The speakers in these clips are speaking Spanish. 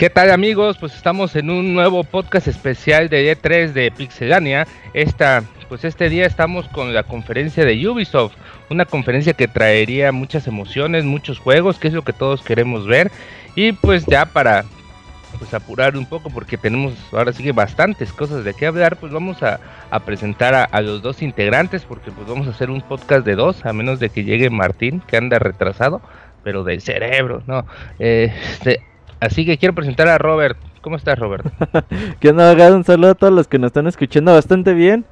¿Qué tal amigos? Pues estamos en un nuevo podcast especial de E3 de Pixelania. Esta, pues este día estamos con la conferencia de Ubisoft, una conferencia que traería muchas emociones, muchos juegos, que es lo que todos queremos ver. Y pues ya para pues apurar un poco porque tenemos ahora sí que bastantes cosas de qué hablar, pues vamos a, presentar a, los dos integrantes porque pues vamos a hacer un podcast de dos, a menos de que llegue Martín, que anda retrasado, pero del cerebro, ¿no? Este, Así que quiero presentar a Robert. ¿Cómo estás, Robert? ¿Qué onda, Un saludo a todos los que nos están escuchando bastante bien.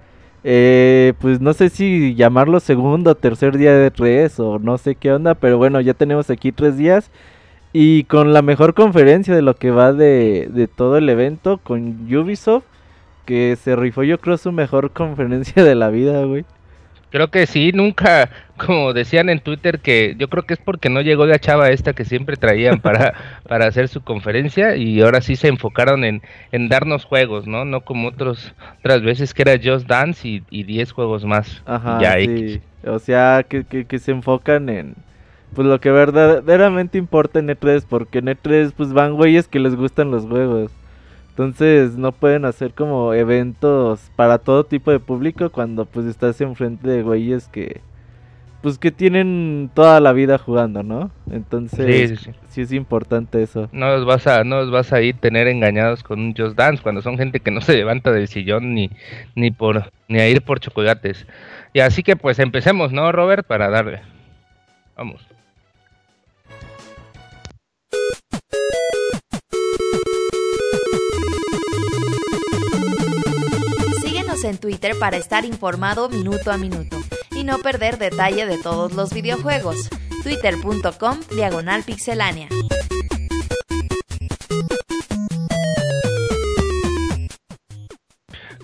Eh, pues no sé si llamarlo segundo o tercer día de tres o no sé qué onda, pero bueno, ya tenemos aquí tres días y con la mejor conferencia de lo que va de, de todo el evento con Ubisoft, que se rifó yo creo su mejor conferencia de la vida, güey. Creo que sí, nunca, como decían en Twitter, que yo creo que es porque no llegó la chava esta que siempre traían para, para hacer su conferencia y ahora sí se enfocaron en, en darnos juegos, ¿no? No como otros, otras veces que era Just Dance y 10 juegos más. Ajá, sí. O sea, que, que, que, se enfocan en pues lo que verdaderamente importa en E3, porque en E3 pues van güeyes que les gustan los juegos. Entonces no pueden hacer como eventos para todo tipo de público cuando pues estás enfrente de güeyes que pues que tienen toda la vida jugando, ¿no? Entonces sí, es importante eso. No los vas a no los vas a ir tener engañados con un Just Dance cuando son gente que no se levanta del sillón ni ni por ni a ir por chocolates. Y así que pues empecemos, ¿no, Robert? Para darle. Vamos. En Twitter para estar informado minuto a minuto y no perder detalle de todos los videojuegos. Twitter.com Diagonal Pixelánea.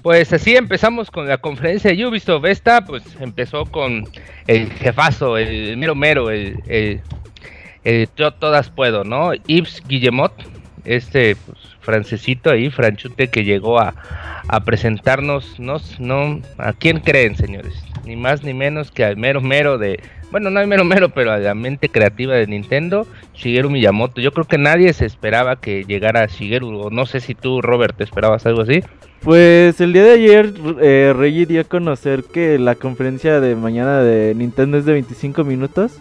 Pues así empezamos con la conferencia de Ubisoft. Esta pues empezó con el jefazo, el mero mero, el, yo todas puedo, ¿no? Yves Guillemot, este pues, francesito ahí, franchute que llegó a, presentarnos, no, no, ¿a quién creen, señores? Ni más ni menos que al mero mero de, bueno, no al mero mero, pero a la mente creativa de Nintendo, Shigeru Miyamoto. Yo creo que nadie se esperaba que llegara Shigeru, o no sé si tú, Robert, te esperabas algo así. Pues el día de ayer eh, Reggie dio a conocer que la conferencia de mañana de Nintendo es de 25 minutos.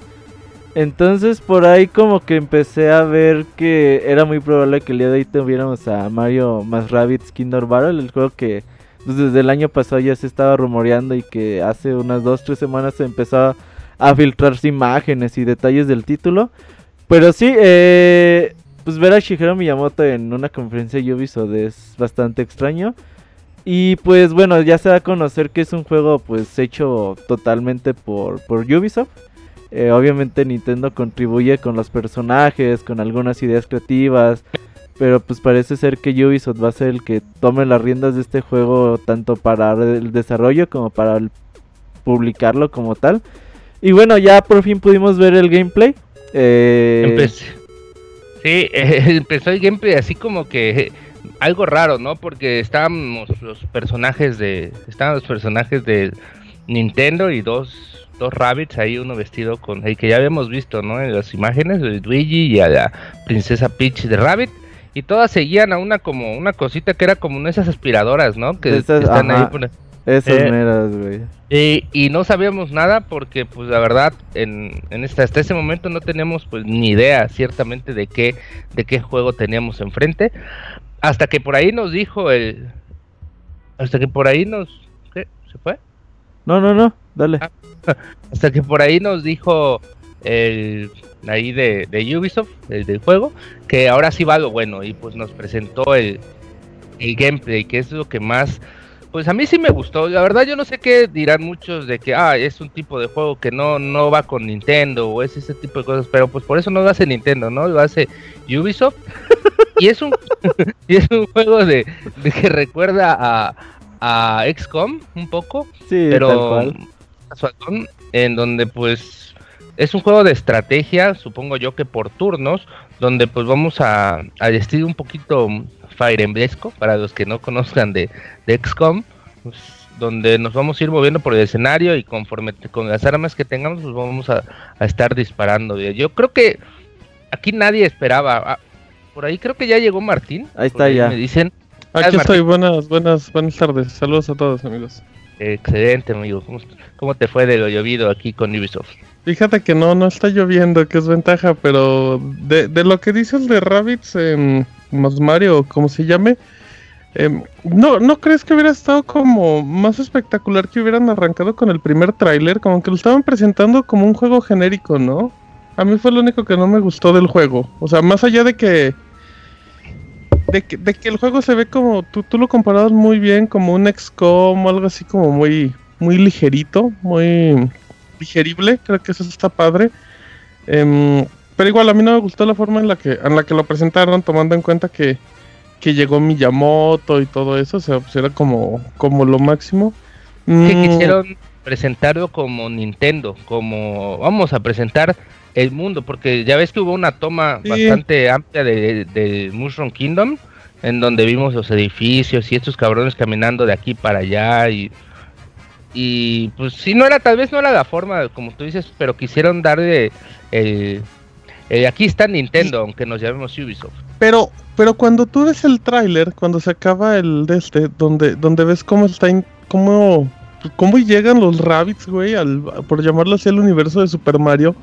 Entonces por ahí como que empecé a ver que era muy probable que el día de hoy tuviéramos a Mario más Rabbids Kingdom Battle, el juego que pues, desde el año pasado ya se estaba rumoreando y que hace unas 2-3 semanas se empezó a filtrarse imágenes y detalles del título. Pero sí, eh, pues ver a Shigeru Miyamoto en una conferencia de Ubisoft es bastante extraño. Y pues bueno, ya se da a conocer que es un juego pues hecho totalmente por, por Ubisoft. Eh, obviamente Nintendo contribuye con los personajes, con algunas ideas creativas, pero pues parece ser que Ubisoft va a ser el que tome las riendas de este juego tanto para el desarrollo como para publicarlo como tal. Y bueno, ya por fin pudimos ver el gameplay. Eh... Sí, empezó el gameplay así como que algo raro, ¿no? Porque estábamos los personajes de estaban los personajes de Nintendo y dos dos rabbits ahí, uno vestido con el que ya habíamos visto, ¿no? En las imágenes, de Luigi y a la princesa Peach de Rabbit. Y todas seguían a una como una cosita que era como esas aspiradoras, ¿no? Que, están ahí por... Esas eh, güey. Y, no sabíamos nada porque, pues, la verdad, en, en esta, hasta ese momento no teníamos, pues, ni idea, ciertamente, de qué, de qué juego teníamos enfrente. Hasta que por ahí nos dijo el... Hasta que por ahí nos... ¿Qué? ¿Se fue? No, no, no, dale. Ah, hasta que por ahí nos dijo el ahí de, Ubisoft, el del juego, que ahora sí va lo bueno y pues nos presentó el, el gameplay, que es lo que más pues a mí sí me gustó. La verdad yo no sé qué dirán muchos de que ah, es un tipo de juego que no, no va con Nintendo o es ese tipo de cosas, pero pues por eso no lo hace Nintendo, ¿no? Lo hace Ubisoft. y es un y es un juego de, que recuerda a, a XCOM un poco, sí, pero en donde pues es un juego de estrategia, supongo yo que por turnos, donde pues vamos a, a vestir un poquito Fire Emblesco, para los que no conozcan de, de XCOM, pues, donde nos vamos a ir moviendo por el escenario y conforme con las armas que tengamos, pues vamos a, estar disparando. Yo creo que aquí nadie esperaba. Ah, por ahí creo que ya llegó Martín. Ahí está ya. Me dicen. Aquí estoy, buenas, buenas, buenas tardes. Saludos a todos amigos. Excelente amigo. ¿Cómo, cómo te fue de lo llovido aquí con Ubisoft? Fíjate que no, no está lloviendo, que es ventaja, pero de, de lo que dices de Rabbits, eh, más Mario, como se llame, em, ¿no, ¿no crees que hubiera estado como más espectacular que hubieran arrancado con el primer tráiler? Como que lo estaban presentando como un juego genérico, ¿no? A mí fue lo único que no me gustó del juego. O sea, más allá de que... De que, de que el juego se ve como... Tú, tú lo comparabas muy bien como un XCOM o algo así como muy... Muy ligerito, muy digerible. Creo que eso está padre. Eh, pero igual a mí no me gustó la forma en la que, en la que lo presentaron, tomando en cuenta que, que llegó Miyamoto y todo eso, o sea, pues era como, como lo máximo. Que mm. quisieron presentarlo como Nintendo, como vamos a presentar el mundo, porque ya ves que hubo una toma bastante amplia de, de, Mushroom Kingdom, en donde vimos los edificios y estos cabrones caminando de aquí para allá y y pues sí no era tal vez no era la forma como tú dices pero quisieron darle el, eh, aquí está Nintendo, aunque nos llamemos Ubisoft. Pero, pero cuando tú ves el tráiler, cuando se acaba el de este, donde, donde ves cómo está, cómo, cómo llegan los rabbits, güey, al, por llamarlo así, al universo de Super Mario,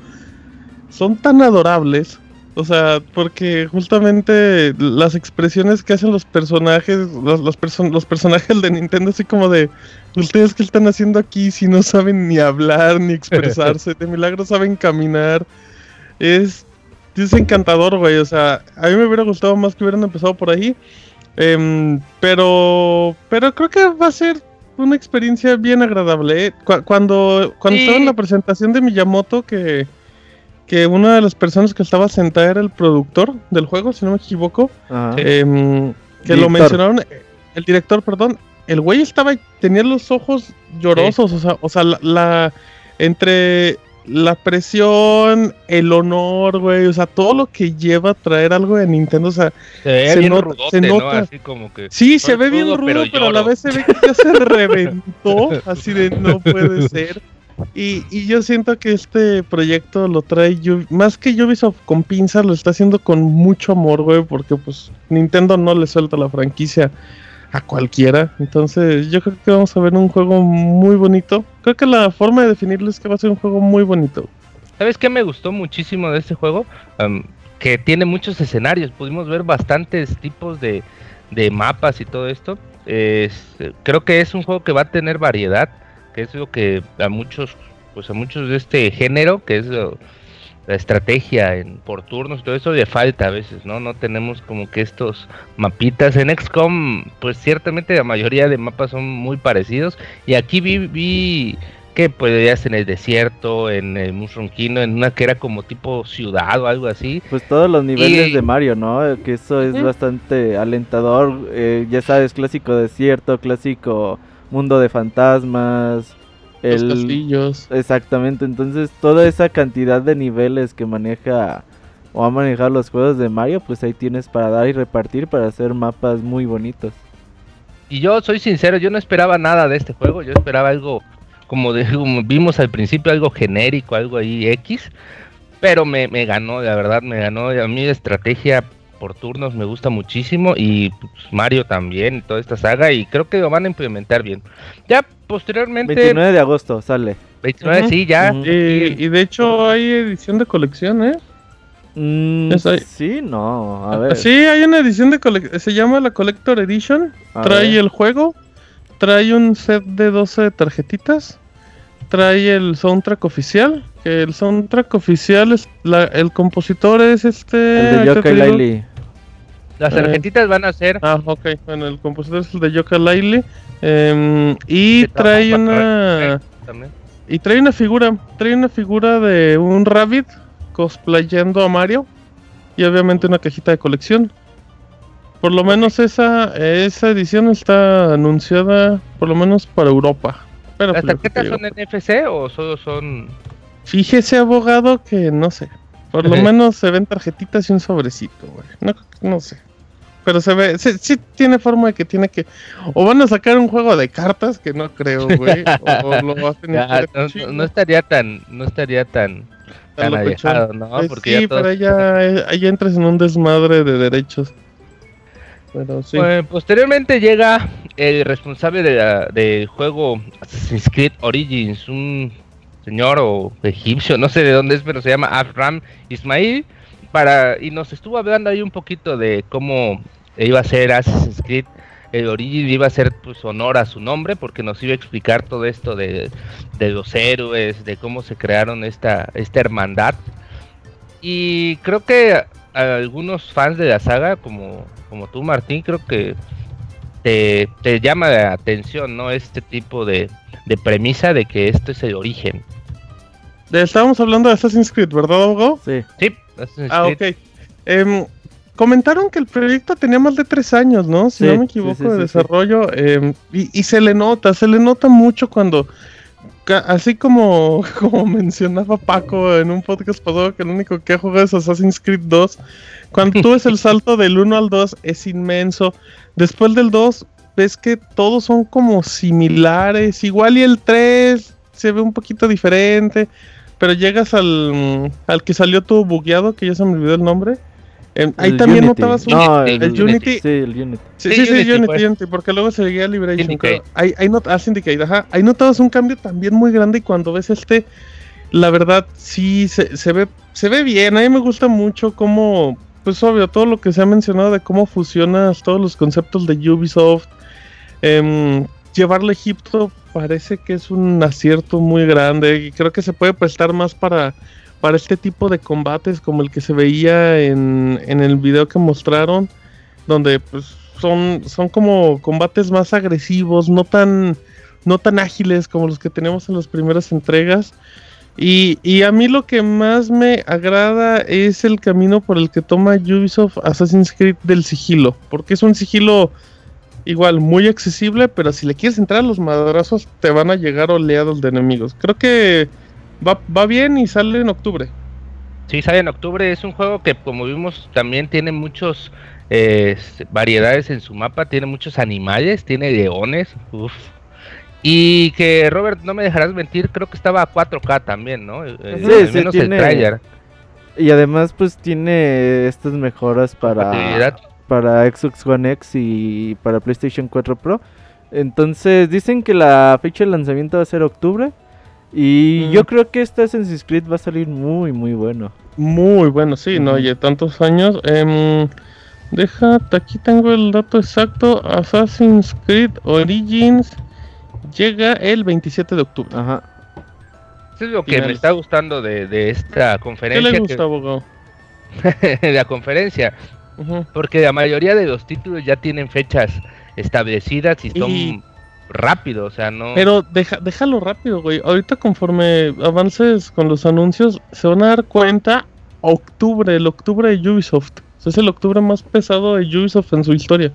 son tan adorables. O sea, porque justamente las expresiones que hacen los personajes, los, los, los personajes de Nintendo, así como de, ¿ustedes qué están haciendo aquí si no saben ni hablar ni expresarse? De milagro saben caminar. Es es encantador, güey. O sea, a mí me hubiera gustado más que hubieran empezado por ahí. Em, pero, pero creo que va a ser una experiencia bien agradable. ¿eh? cuando cuando estaba en la presentación de Miyamoto, que, que una de las personas que estaba sentada era el productor del juego, si no me equivoco, em, que lo mencionaron, el director, perdón, el güey estaba, tenía los ojos llorosos, o sea, o sea la entre la presión, el honor, güey, o sea, todo lo que lleva a traer algo de Nintendo, o sea, se, ve bien se nota. Así como que sí, se ve bien rudo, pero, a la vez se ve que ya se reventó, así de no puede ser. Y, y, yo siento que este proyecto lo trae más que Ubisoft con pinzas, lo está haciendo con mucho amor, güey, porque pues Nintendo no le suelta la franquicia a cualquiera. Entonces, yo creo que vamos a ver un juego muy bonito. Creo que la forma de definirlo es que va a ser un juego muy bonito. ¿Sabes qué me gustó muchísimo de este juego? que tiene muchos escenarios. Pudimos ver bastantes tipos de, de mapas y todo esto. creo que es un juego que va a tener variedad, que es lo que a muchos, pues a muchos de este género, que es la estrategia en, por turnos, todo eso de falta a veces, ¿no? No tenemos como que estos mapitas. En XCOM, pues ciertamente la mayoría de mapas son muy parecidos. Y aquí vi, vi que podías en el desierto, en el Mushroom Kingdom, en una que era como tipo ciudad o algo así. Pues todos los niveles de Mario, ¿no? Que eso es bastante alentador. Eh, ya sabes, clásico desierto, clásico mundo de fantasmas los castillos. Exactamente, entonces toda esa cantidad de niveles que maneja o ha manejado los juegos de Mario, pues ahí tienes para dar y repartir para hacer mapas muy bonitos. Y yo soy sincero, yo no esperaba nada de este juego, yo esperaba algo como, de, vimos al principio, algo genérico, algo ahí X, pero me, me ganó, la verdad me ganó, a mí la estrategia por turnos me gusta muchísimo y pues, Mario también, toda esta saga y creo que lo van a implementar bien. Ya posteriormente... 29 de agosto sale. 29, sí, ya. y, de hecho hay edición de colección, ¿eh? Mm, sí, no, a ver. Sí, hay una edición de colección, se llama la Collector Edition, trae el juego, trae un set de 12 tarjetitas, trae el soundtrack oficial, que el soundtrack oficial es el compositor es este el de Yokai Las Eh. tarjetitas van a ser Ah, ok. Bueno, el compositor es el de Yoka Laile. em, y trae una. también. Y trae una figura. Trae una figura de un Rabbit cosplayando a Mario. Y obviamente una cajita de colección. Por lo menos esa, esa edición está anunciada, por lo menos para Europa. Pero ¿Las pues, tarjetas son NFC o solo son Fíjese, abogado, que no sé. Por lo menos se ven tarjetitas y un sobrecito, güey. No, no sé. Pero se ve, sí, sí tiene forma de que tiene que. O van a sacar un juego de cartas, que no creo, güey. o, o lo hacen Ya, historia no, china, no- no estaría tan no estaría tan tan alejado, ¿no? Eh, Porque sí, ya todos- pero ya, eh, ahí entras en un desmadre de derechos. Pero sí. Pues, posteriormente llega el responsable de del juego Assassin's Creed Origins, un señor o egipcio, no sé de dónde es, pero se llama Afram Ismail, para y nos estuvo hablando ahí un poquito de cómo iba a ser Assassin's Creed el Origins iba a ser pues honor a su nombre porque nos iba a explicar todo esto de, de los héroes, de cómo se crearon esta, esta hermandad. Y creo que a- algunos fans de la saga, como, como tú Martín, creo que te, te llama la atención, ¿no? Este tipo de, de premisa de que esto es el origen. Estábamos hablando de Assassin's Creed, ¿verdad, abogado? Sí. Sí, Assassin's Ah, Creed. ok. Em, comentaron que el proyecto tenía más de tres años, ¿no? Si Sí, no me equivoco, sí, de sí, desarrollo. em, y, y se le nota, se le nota mucho cuando, así como, como mencionaba Paco en un podcast pasado, que el único que ha jugado es Assassin's Creed 2. Cuando tú ves el salto del 1 al 2 es inmenso. Después del 2 ves que todos son como similares. Igual y el 3 se ve un poquito diferente. Pero llegas al, al que salió todo bugueado, que ya se me olvidó el nombre. Ahí El también Unity. notabas un... No, el el, Unity. Sí, el Unity. Sí, Sí, sí, sí, Unity, Unity, pues. Unity, porque luego seguía Liberation. Syndicate. claro. Ahí, ahí not- ah, Syndicate, ajá. Ahí notabas un cambio también muy grande y cuando ves este, la verdad, sí, se, se ve se ve bien. A mí me gusta mucho cómo, pues obvio, todo lo que se ha mencionado de cómo fusionas todos los conceptos de Ubisoft. Em, llevarlo a Egipto parece que es un acierto muy grande y creo que se puede prestar más para, para este tipo de combates como el que se veía en, en el video que mostraron, donde pues son, son como combates más agresivos, no tan, no tan ágiles como los que tenemos en las primeras entregas. Y, y a mí lo que más me agrada es el camino por el que toma Ubisoft Assassin's Creed del sigilo, porque es un sigilo igual muy accesible, pero si le quieres entrar a los madrazos te van a llegar oleados de enemigos. Creo que va, va bien y sale en octubre. Sí, sale en octubre. Es un juego que, como vimos, también tiene muchos eh, variedades en su mapa. Tiene muchos animales, tiene leones. Uf. Y que, Robert, no me dejarás mentir, creo que estaba a 4K también, ¿no? Eh, Sí, al sí, menos tiene- el trailer. Y además, pues tiene estas mejoras para, Compatibilidad. Para Xbox One X y para PlayStation 4 Pro. Entonces, dicen que la fecha de lanzamiento va a ser octubre. Y Mm. yo creo que este Assassin's Creed va a salir muy, muy bueno. Muy bueno, sí, no, oye, tantos años. Em, deja, aquí tengo el dato exacto. Assassin's Creed Origins llega el 27 de octubre. Ajá. Eso es lo que me está gustando de, de esta ¿Qué conferencia. le que- gusta, abogado? de la conferencia. Porque la mayoría de los títulos ya tienen fechas establecidas y son Y- rápidos, o sea, no... Pero deja, déjalo rápido, güey. Ahorita conforme avances con los anuncios, se van a dar cuenta octubre, el octubre de Ubisoft. O sea, es el octubre más pesado de Ubisoft en su historia.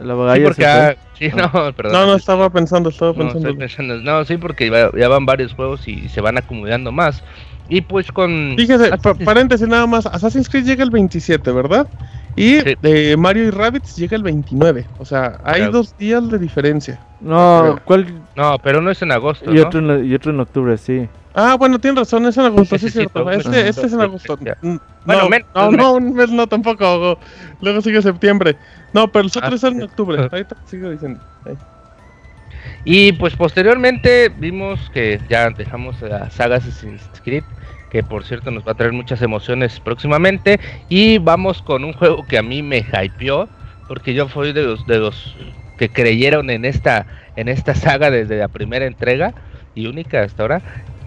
El Sí, porque ah, sí, no, perdón. No, no, estaba pensando, estaba No, pensando. estoy pensando- no, sí, porque ya, ya van varios juegos y se van acumulando más. Y pues con... Fíjese, Ah, pa- paréntesis nada más, Assassin's Creed llega el 27, ¿verdad? Y Sí. eh, Mario y Rabbids llega el 29. O sea, hay Claro. dos días de diferencia. No, ¿cuál? No, pero no es en agosto, Y ¿no? otro, en, y otro en octubre, sí. Ah, bueno, tienes razón, es en agosto, sí Sí, es cierto. Este, este es en agosto. Mm, Bueno, no, men- no, no, un mes no tampoco. go- Luego sigue septiembre. No, pero los Ah, otros son en octubre. Ahorita sigo diciendo. Ahí. Y pues posteriormente vimos que ya dejamos la saga Assassin's Creed, que por cierto nos va a traer muchas emociones próximamente. Y vamos con un juego que a mí me hypeó, porque yo fui de los, de los que creyeron en esta, en esta saga desde la primera entrega y única hasta ahora.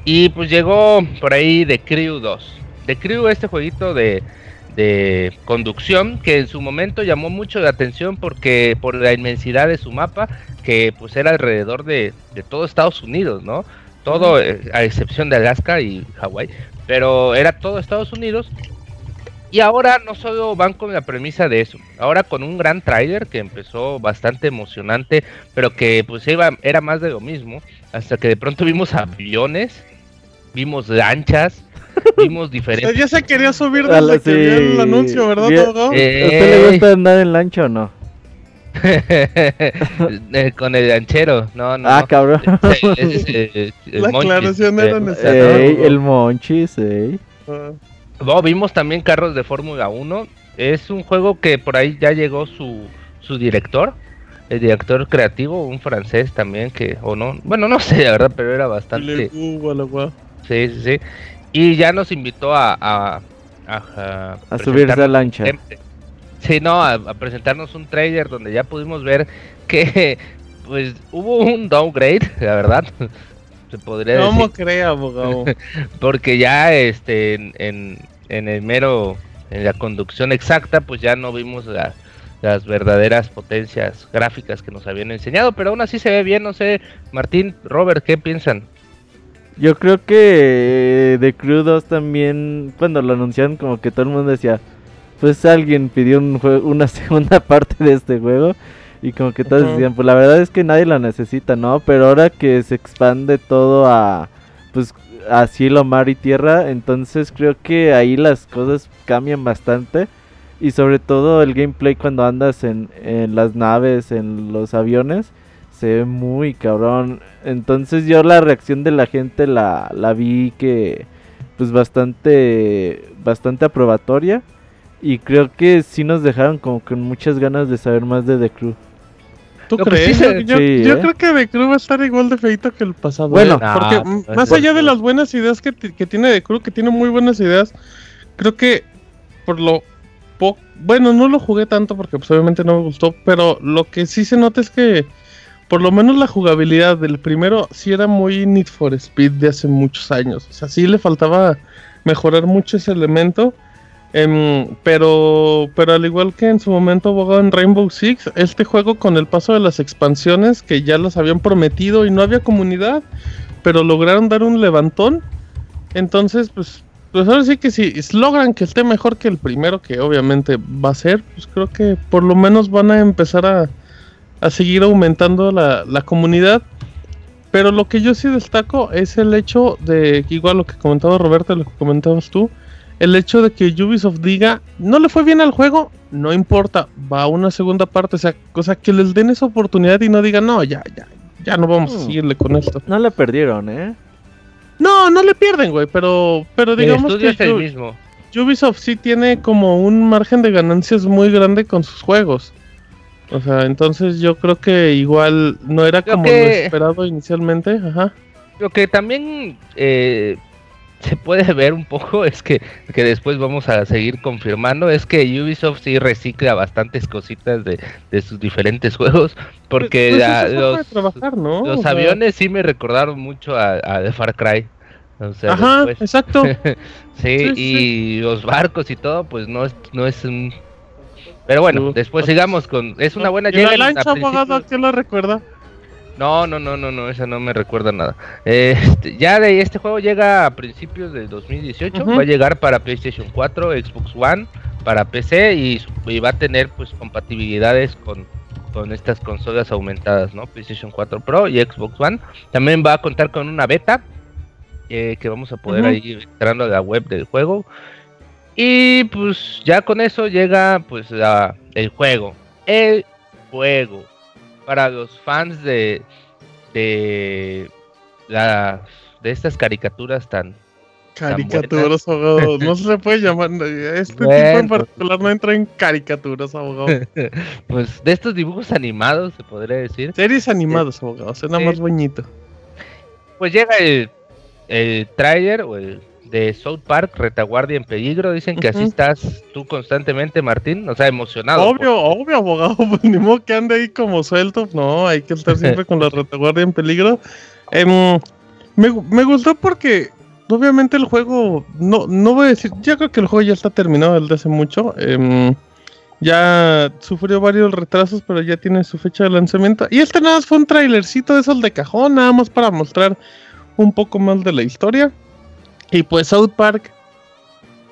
Y pues llegó por ahí The Crew 2. The Crew, este jueguito de, de conducción que en su momento llamó mucho la atención porque por la inmensidad de su mapa que pues era alrededor de, de todo Estados Unidos, ¿no? Todo eh, a excepción de Alaska y Hawái, pero era todo Estados Unidos y ahora no solo van con la premisa de eso, ahora con un gran trailer que empezó bastante emocionante, pero que pues iba, era más de lo mismo, hasta que de pronto vimos aviones, vimos lanchas, vimos diferentes... Ya se quería subir desde que vio el anuncio, ¿verdad, Bien. abogado? Eh, ¿A usted le gusta andar en lancha o no? Eh, con el lanchero, no, no. Ah, cabrón. Es, La Monchis, aclaración era necesaria. Ey, el Monchis, ey. Ah. No, vimos también carros de Fórmula 1. Es un juego que por ahí ya llegó su, su director, el director creativo, un francés también que, o no, bueno, no sé, la verdad, pero era bastante. la. Sí, sí, sí. Y ya nos invitó a. A, a, a A subirse a lancha. Sí, no, a, a presentarnos un trailer donde ya pudimos ver que, pues, hubo un downgrade, la verdad. Se podría decir. ¿Cómo cree, abogado? Porque ya este en, en, en el mero, en la conducción exacta, pues ya no vimos la- las verdaderas potencias gráficas que nos habían enseñado, pero aún así se ve bien, no sé, Martín, Robert, ¿qué piensan? Yo creo que eh, The Crew 2 también, cuando lo anunciaron, como que todo el mundo decía, pues alguien pidió un jue- una segunda parte de este juego. Y como que todos decían, pues la verdad es que nadie la necesita, ¿no? Pero ahora que se expande todo a, pues, a cielo, mar y tierra, entonces creo que ahí las cosas cambian bastante. Y sobre todo el gameplay cuando andas en, en las naves, en los aviones, se ve muy cabrón. Entonces yo la reacción de la gente la, la vi que pues bastante bastante aprobatoria y creo que sí nos dejaron como con muchas ganas de saber más de The Crew. ¿Tú crees? yo yo- sí, yo ¿eh? creo que The Crew va a estar igual de feito que el pasado. Bueno. ¿eh? porque mm, pues, más pues, allá de pues. las buenas ideas que, que tiene The Crew, que tiene muy buenas ideas, creo que por lo po- bueno, no lo jugué tanto porque pues, obviamente no me gustó, pero lo que sí se nota es que por lo menos la jugabilidad del primero sí era muy Need for Speed de hace muchos años. O sea, sí le faltaba mejorar mucho ese elemento. Em, pero, pero al igual que en su momento abogado en Rainbow Six, este juego con el paso de las expansiones que ya las habían prometido y no había comunidad, pero lograron dar un levantón. Entonces, pues, pues ahora sí que si logran que esté mejor que el primero, que obviamente va a ser, pues creo que por lo menos van a empezar a, a seguir aumentando la, la comunidad. Pero lo que yo sí destaco es el hecho de, igual lo que comentaba Roberto, lo que comentabas tú, el hecho de que Ubisoft diga, no le fue bien al juego, no importa, va a una segunda parte, o sea, o sea, que les den esa oportunidad y no digan, no, ya, ya, ya no vamos a Mm. seguirle con esto. No le perdieron, ¿eh? No, no le pierden, güey, pero, pero digamos que es el mismo. Ubisoft sí tiene como un margen de ganancias muy grande con sus juegos. O sea, entonces yo creo que igual no era como que- lo esperado inicialmente, ajá. Lo que también eh, se puede ver un poco es que, que después vamos a seguir confirmando, es que Ubisoft sí recicla bastantes cositas de, de sus diferentes juegos, porque Pues, pues los, trabajar, ¿no? O los sea, aviones sí me recordaron mucho a, a The Far Cry. O sea, Ajá, después- exacto. sí, sí, y los barcos y todo, pues no es, no es un... Pero bueno, No. después sigamos con... Es una buena ¿Y la llega lancha, abogado, principios- a qué lo recuerda? no, no, no, no, no, esa no me recuerda nada. Este, ya de este juego llega a principios del 2018, Ujú. va a llegar para PlayStation 4, Xbox One, para PC y, va a tener pues compatibilidades con, con estas consolas aumentadas, ¿no? PlayStation 4 Pro y Xbox One. También va a contar con una beta eh, que vamos a poder Ujú. ahí entrando a la web del juego. Y pues ya con eso llega pues la- el juego. El juego. Para los fans de de las de estas caricaturas tan Caricaturas, abogado. No se le puede llamar. Este tipo en particular no entra en caricaturas, abogado. pues de estos dibujos animados se podría decir. Series animadas, abogado. Suena Sí. más bonito. Pues llega el, el trailer o el de South Park, Retaguardia en peligro. Dicen que así estás tú constantemente, Martín. O sea, emocionado. Obvio, obvio, abogado. Pues ni modo que ande ahí como suelto. No, hay que estar siempre con la retaguardia en peligro. Em, me, me gustó porque obviamente el juego, no, no voy a decir, yo creo que el juego ya está terminado desde hace mucho. em, ya sufrió varios retrasos, pero ya tiene su fecha de lanzamiento. Y este nada más fue un trailercito de esos de cajón, nada más para mostrar un poco más de la historia. Y pues South Park,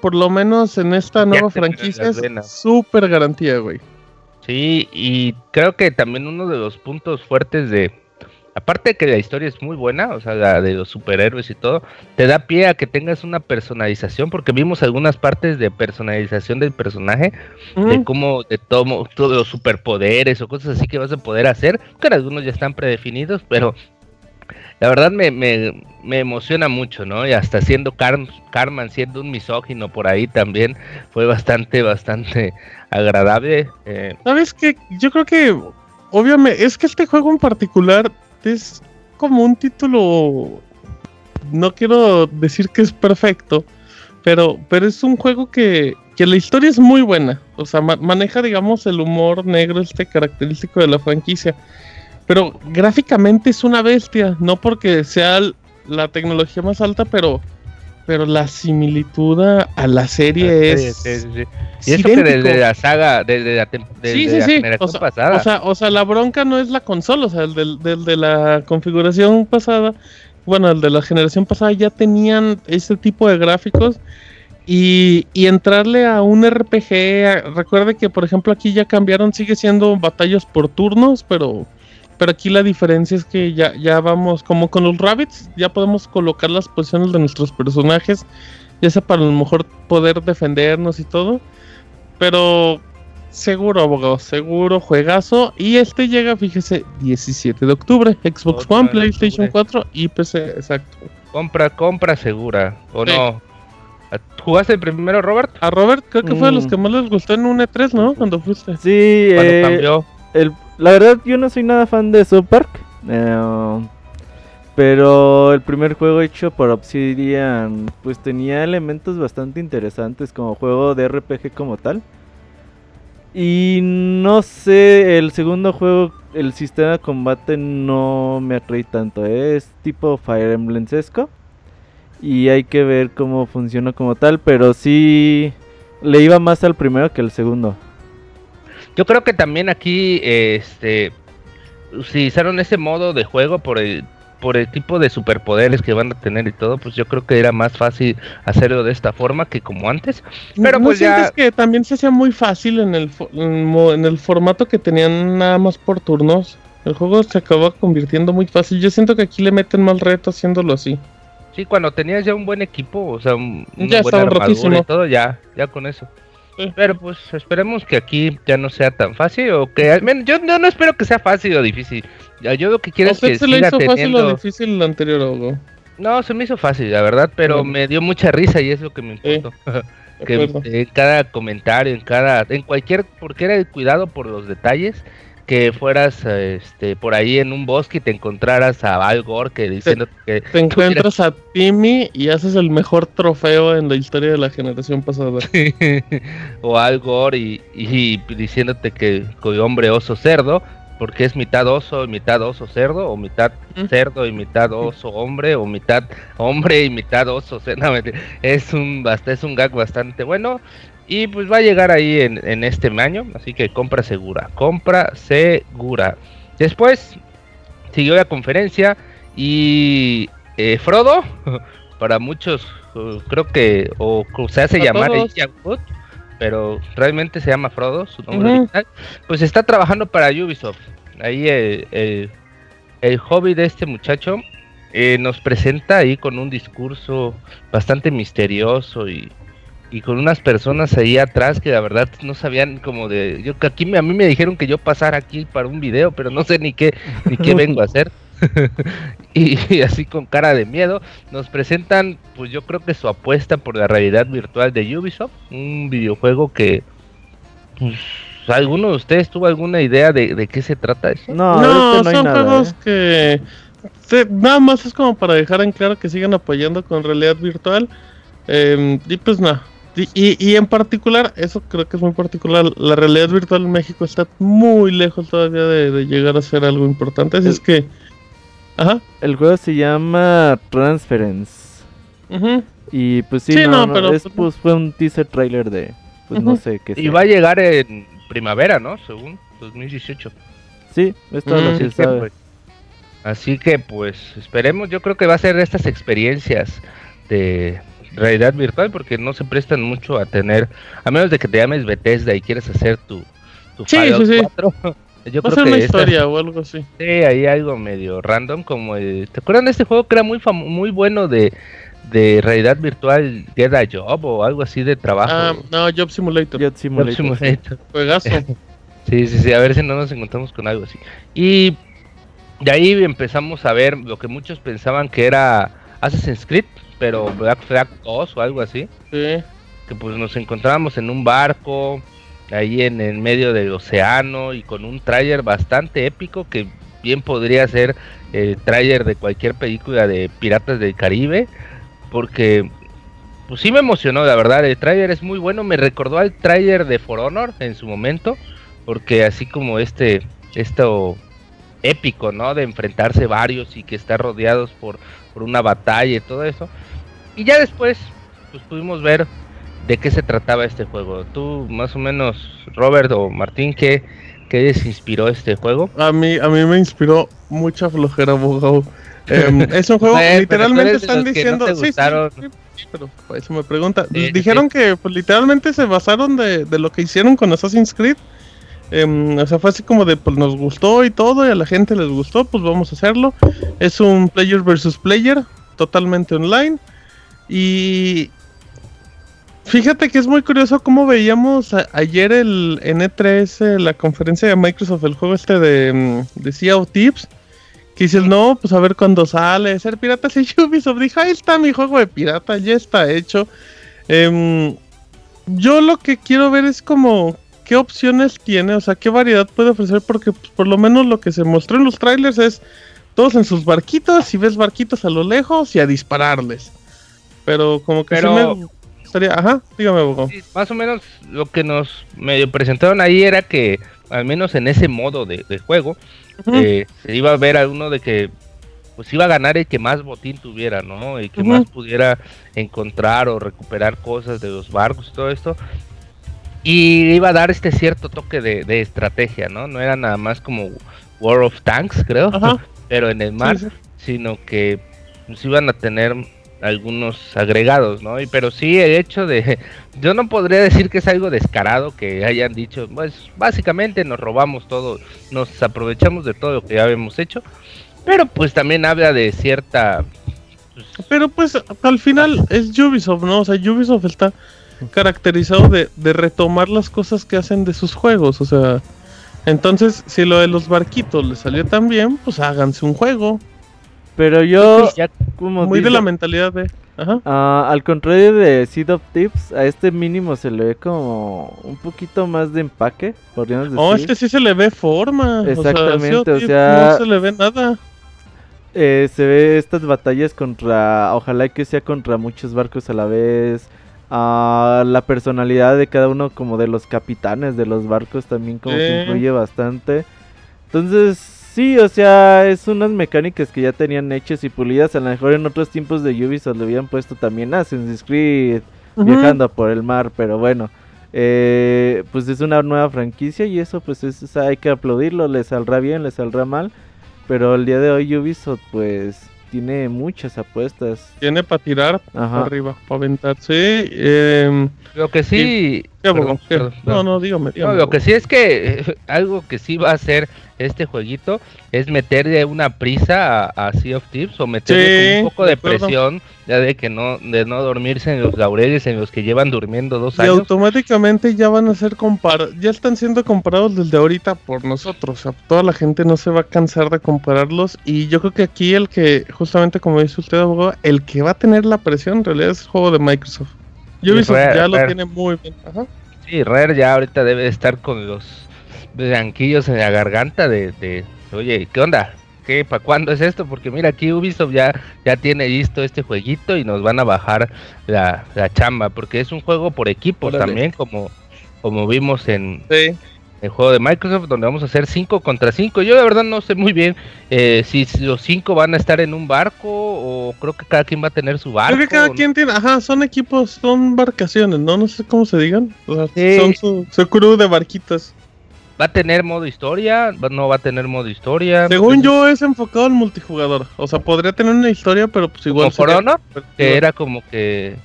por lo menos en esta nueva franquicia, es súper garantía, güey. Sí, y creo que también uno de los puntos fuertes de, aparte de que la historia es muy buena, o sea, la de los superhéroes y todo, te da pie a que tengas una personalización, porque vimos algunas partes de personalización del personaje, de cómo, de todo, todos los superpoderes o cosas así que vas a poder hacer, que algunos ya están predefinidos, pero la verdad me, me, me emociona mucho, ¿no? Y hasta siendo Car- Carman, siendo un misógino por ahí también, fue bastante, bastante agradable. eh, ¿Sabes qué? Yo creo que, obviamente, es que este juego en particular es como un título. No quiero decir que es perfecto, pero, pero es un juego que, que la historia es muy buena. O sea, ma- maneja, digamos, el humor negro, este característico de la franquicia. Pero gráficamente es una bestia, no porque sea la tecnología más alta, pero, pero la similitud a, la serie es. Sí, sí, sí. Y eso que desde la saga, desde la, desde sí, la generación O sea, pasada. o sea, o sea, la bronca no es la consola, o sea, el del, del- de la configuración pasada, bueno, el de la generación pasada ya tenían ese tipo de gráficos y, y entrarle a un RPG, a- recuerde que por ejemplo aquí ya cambiaron, sigue siendo batallas por turnos, pero pero aquí la diferencia es que ya, ya vamos, como con los rabbits, ya podemos colocar las posiciones de nuestros personajes, ya sea para a lo mejor poder defendernos y todo. Pero seguro, abogado, seguro, juegazo. Y este llega, fíjese, 17 de octubre. Xbox 8 One, PlayStation octubre. 4 y PC, exacto. compra, compra segura, ¿o Sí. no? ¿Jugaste primero, Robert? A Robert, creo que fue de los Mm. que más les gustó en un E3, ¿no? Cuando fuiste. Sí, Cuando eh, cambió. el- la verdad yo no soy nada fan de South Park. eh, pero el primer juego hecho por Obsidian pues tenía elementos bastante interesantes como juego de RPG como tal. Y no sé, el segundo juego, el sistema de combate no me atrae tanto. Es tipo Fire Emblem sesco. Y hay que ver cómo funciona como tal. Pero sí le iba más al primero que al segundo. Yo creo que también aquí este utilizaron ese modo de juego por el por el tipo de superpoderes que van a tener y todo, pues yo creo que era más fácil hacerlo de esta forma que como antes. Pero ¿No pues ya- sientes que también se hacía muy fácil en el, en el formato que tenían nada más por turnos? El juego se acaba convirtiendo muy fácil. Yo siento que aquí le meten mal reto haciéndolo así. Sí, cuando tenías ya un buen equipo, o sea, un, Ya estaba rotísimo. y todo, ya, ya con eso. Pero pues esperemos que aquí ya no sea tan fácil o que al menos yo no, no espero que sea fácil o difícil. Yo lo que ¿A quiero es que se le hizo fácil o difícil el anterior? No, se me hizo fácil, la verdad, pero me dio mucha risa y es lo que me importó. Que en cada comentario, en cada, en cualquier, porque era el cuidado por los detalles, que fueras este por ahí en un bosque y te encontraras a Al Gore que diciendo que Te encuentras a Timmy y haces el mejor trofeo en la historia de la generación pasada. o Al Gore y, y diciéndote que hombre oso cerdo, porque es mitad oso y mitad oso cerdo, o mitad Mm. cerdo y mitad oso hombre, o mitad hombre y mitad oso. No, es un es un gag bastante bueno. Y pues va a llegar ahí en, en este año, así que compra segura, compra segura. Después siguió la conferencia y eh, Frodo, para muchos eh, creo que o se hace Para llamar Wood, pero realmente se llama Frodo, su nombre original, pues está trabajando para Ubisoft. Ahí el, el, el hobby de este muchacho eh, nos presenta ahí con un discurso bastante misterioso y, y con unas personas ahí atrás que la verdad no sabían como de yo que aquí me, a mí me dijeron que yo pasara aquí para un video pero no sé ni qué ni qué vengo a hacer y, y así con cara de miedo nos presentan pues yo creo que su apuesta por la realidad virtual de Ubisoft un videojuego que pues, alguno de ustedes tuvo alguna idea de, de qué se trata eso No, No, no hay son nada. juegos ¿eh? que se- nada más es como para dejar en claro que sigan apoyando con realidad virtual. Eh, y pues nada. Y, y- y en particular, eso creo que es muy particular, la realidad virtual en México está muy lejos todavía de, de llegar a ser algo importante. Así es que... Ajá. El juego se llama Transference. Ujú. Y pues sí, Sí, no, pero, es, pues, pues, fue un teaser trailer de, pues no sé qué. Y sea. va a llegar en primavera, ¿no? Según 2018. Sí, es todo lo que Así se que, sabe. pues, así que pues esperemos, yo creo que va a ser de estas experiencias de realidad virtual porque no se prestan mucho a tener, a menos de que te llames Bethesda y quieres hacer tu, tu Sí, Fallout sí, sí. 4. Yo Va a creo ser que una esta- historia o algo así. sí, ahí algo medio random como el- ¿te acuerdan de este juego que era muy famo- muy bueno de, de realidad virtual, Get a Job o algo así de trabajo? Ah, no, Job Simulator. Job Simulator. Simulator. Juegazo. Sí, sí, sí, a ver si no nos encontramos con algo así. Y de ahí empezamos a ver lo que muchos pensaban que era Assassin's Creed, pero Black Flag 2 o algo así, Sí. que pues nos encontrábamos en un barco, ahí en el medio del océano y con un tráiler bastante épico que bien podría ser el tráiler de cualquier película de Piratas del Caribe, porque pues sí me emocionó, la verdad, el tráiler es muy bueno, me recordó al tráiler de For Honor en su momento, porque así como este, esto épico, ¿no? De enfrentarse varios y que estar rodeados por, por una batalla y todo eso. Y ya después, pues pudimos ver de qué se trataba este juego. Tú, más o menos, Robert o Martín, ¿qué, qué les inspiró este juego? A mí, a mí me inspiró mucha flojera, abogado. Em, es un juego, tú literalmente están no diciendo. te sí, sí, sí, pero eso me pregunta. Sí, Dijeron que pues, literalmente se basaron de, de lo que hicieron con Assassin's Creed. Em, o sea, fue así como de, pues nos gustó y todo, y a la gente les gustó, pues vamos a hacerlo. Es un player versus player, totalmente online. Y fíjate que es muy curioso cómo veíamos ayer el, en E3 eh, la conferencia de Microsoft, el juego este de, mm, de Sea of Tips. Que dices, no, pues a ver cuándo sale. Ser piratas y Ubisoft. Dijo, ahí está mi juego de pirata, ya está hecho. Em, yo lo que quiero ver es como qué opciones tiene, o sea, qué variedad puede ofrecer, porque pues, por lo menos lo que se mostró en los trailers es todos en sus barquitos, y ves barquitos a lo lejos y a dispararles. Pero como que sí Pero- me gustaría, ajá, dígame. Sí, más o menos lo que nos medio presentaron ahí era que, al menos en ese modo de, de juego, eh, se iba a ver a uno de que pues iba a ganar el que más botín tuviera, ¿no? Y que más pudiera encontrar o recuperar cosas de los barcos y todo esto. Y iba a dar este cierto toque de, de estrategia, ¿no? No era nada más como War of Tanks, creo, Ajá. pero en el mar, Sí, sí. sino que pues, iban a tener algunos agregados, ¿no? Y, pero sí el hecho de, yo no podría decir que es algo descarado que hayan dicho, pues básicamente nos robamos todo, nos aprovechamos de todo lo que ya habíamos hecho, pero pues también habla de cierta, pues, Pero pues al final es Ubisoft, ¿no? O sea, Ubisoft está caracterizado de, de retomar las cosas que hacen de sus juegos, o sea, entonces si lo de los barquitos les salió tan bien, pues háganse un juego, Pero yo, como muy de la mentalidad de, ajá, Ah, al contrario de Seed of Tips, a este mínimo se le ve como un poquito más de empaque, podríamos decir. oh, este sí se le ve forma, Exactamente, o sea, o sí, sea- no se le ve nada, Eh, se ve estas batallas contra, ojalá que sea contra muchos barcos a la vez. Ah, la personalidad de cada uno como de los capitanes de los barcos también como que Sí. influye bastante. Entonces, sí, o sea, es unas mecánicas que ya tenían hechas y pulidas. A lo mejor en otros tiempos de Ubisoft le habían puesto también Assassin's Creed Ujú. viajando por el mar, pero bueno. eh, pues es una nueva franquicia y eso pues es, hay que aplaudirlo, le saldrá bien, le saldrá mal. Pero el día de hoy Ubisoft pues tiene muchas apuestas. tiene para tirar Ajá. arriba, para aventar, sí, eh, lo que sí. Perdón, ¿Qué? perdón, no, no, dígame, No, dígame, lo que sí es que eh, algo que sí va a hacer este jueguito es meterle una prisa a, a Sea of Thieves o meterle Sí, un poco de presión ya de que no de no dormirse en los laureles en los que llevan durmiendo dos Y años. automáticamente ya van a ser comparados, ya están siendo comparados desde ahorita por nosotros. O sea, toda la gente no se va a cansar de compararlos. Y yo creo que aquí el que, justamente como dice usted, abogado, el que va a tener la presión en realidad es el juego de Microsoft. Ubisoft Rare, ya lo Rare. tiene muy bien. Ajá. Sí, Rare ya ahorita debe de estar con los blanquillos en la garganta de, de oye, ¿qué onda? ¿Qué, para cuándo es esto? Porque mira, aquí Ubisoft ya, ya tiene listo este jueguito y nos van a bajar la, la chamba, porque es un juego por equipos Órale. también, como, como vimos en, Sí. El juego de Microsoft, donde vamos a hacer 5 contra 5. Yo de verdad no sé muy bien eh, si los 5 van a estar en un barco o creo que cada quien va a tener su barco. Creo que cada quien tiene, ajá, son equipos, son barcaciones, ¿no? No sé cómo se digan. O sea, Sí. Son su, su crew de barquitas. ¿Va a tener modo historia? ¿Va- ¿No va a tener modo historia? Según yo es enfocado al multijugador. O sea, podría tener una historia, pero pues igual. Como For sería- Honor, que era como que...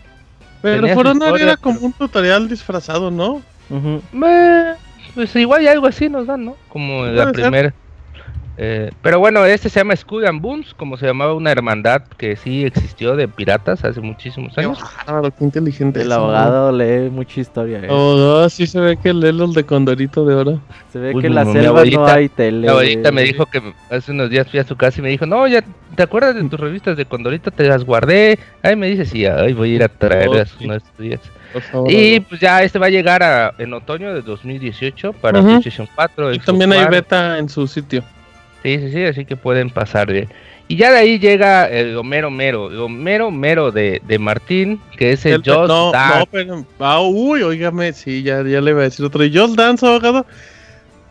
Pero For Honor historia, era como pero- un tutorial disfrazado, ¿no? Ujú. Meh, pues igual y algo así nos dan, ¿no? Como la ser. Eh, pero bueno, este se llama Scud and Boons, como se llamaba una hermandad que sí existió de piratas hace muchísimos años. qué inteligente. El abogado lee mucha historia. eh. Oh, sí se ve que lee los de Condorito de Oro. Se ve Uy, que en la selva no abuelita- hay tele. La abuelita me dijo que hace unos días fui a su casa y me dijo, no, ya, ¿te acuerdas de tus revistas de Condorito? Te las guardé. Ahí me dice, sí, ay, voy a ir a traerlas Oh, sí. uno de estos días. Por favor. Y pues ya este va a llegar a- en otoño de 2018 para Ujú. PlayStation 4. Y también hay beta en su sitio. Sí, sí, sí, así que pueden pasar bien. Y ya de ahí llega el Homero Mero, el Homero Mero de, de Martín, que es el, El- Just no, Dance. no, pero. Ah, uy, óigame, sí, ya, ya le iba a decir otro. ¿Y Just Dance, abogado?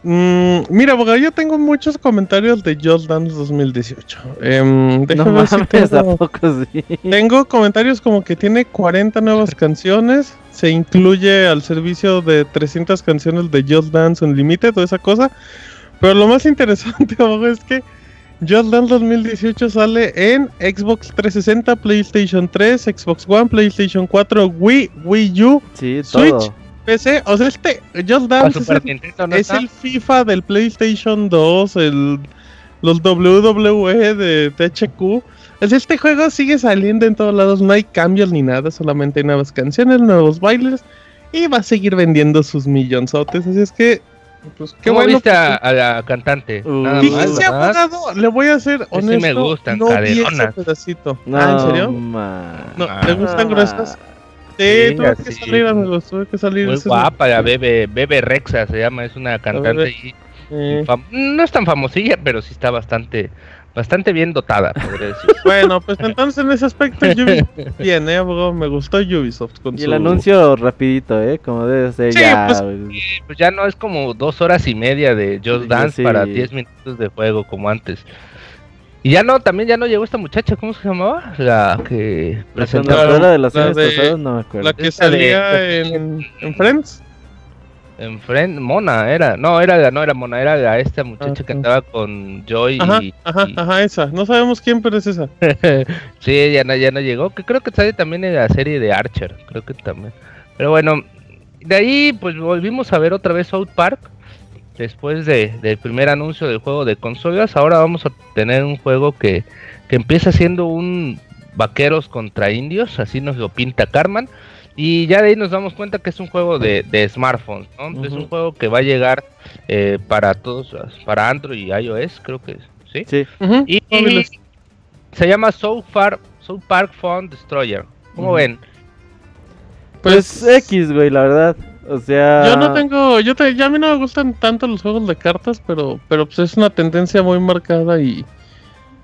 Mm, mira, abogado, yo tengo muchos comentarios de Just Dance 2018. Em, No si mames, ¿a tengo, poco sí? tengo comentarios como que tiene 40 nuevas canciones. Se incluye al servicio de 300 canciones de Just Dance Unlimited, toda esa cosa. Pero lo más interesante, es que Just Dance 2018 sale en Xbox 360, PlayStation 3, Xbox One, PlayStation 4, Wii, Wii U, Sí, Switch. todo. PC. O sea, este Just Dance es, el, ¿no es el FIFA del PlayStation 2, el, los WWE de THQ. Es este juego sigue saliendo en todos lados, no hay cambios ni nada, solamente hay nuevas canciones, nuevos bailes y va a seguir vendiendo sus millonzotes. Así es que, pues qué ¿Cómo bueno. viste a, a la cantante? Uh, Nada más, abogado, le voy a ser sí honesto. me gustan, no vi ese pedacito. No, ah, ¿en serio? ma- No. ¿te gustan gruesas? Sí, Sí, tuve que salir, amigos, tuve que salir. Muy guapa, la Bebe, Bebe Rexa se llama, es una cantante ahí, eh. fam- no es tan famosilla, pero sí está bastante, bastante bien dotada, podría decir. Bueno, pues entonces en ese aspecto Ubisoft bien, eh, abogado, me gustó Ubisoft con Y su... el anuncio rapidito, ¿eh? Como debe ser Sí, ya. pues, pues ya no es como dos horas y media de Just Sí, Dance sí. para 10 minutos de juego como antes. Y ya no, también ya no llegó esta muchacha, ¿cómo se llamaba? La que La presentaba conductora de los la años de- pasados no me acuerdo. La que salía de- en, en Friends. En Friend, Mona era, no, era la, no era Mona, era la, esta muchacha que andaba con Joy Ajá, y, ajá, y- ajá, esa. No sabemos quién, pero es esa. sí, ya no, ya no llegó, que creo que sale también en la serie de Archer, creo que también. Pero bueno, de ahí pues volvimos a ver otra vez South Park. Después de, del primer anuncio del juego de consolas, ahora vamos a tener un juego que, que empieza siendo un vaqueros contra indios, así nos lo pinta Carman. Y ya de ahí nos damos cuenta que es un juego de, de smartphones, ¿no? Es un juego que va a llegar eh, para todos, para Android y iOS, creo que sí. Sí. Y, se llama South Park, South Park Phone Destroyer. ¿Cómo ven? Pues, X, güey, la verdad. O sea. Yo no tengo, yo te, ya a mí no me gustan tanto los juegos de cartas, pero, pero pues es una tendencia muy marcada y,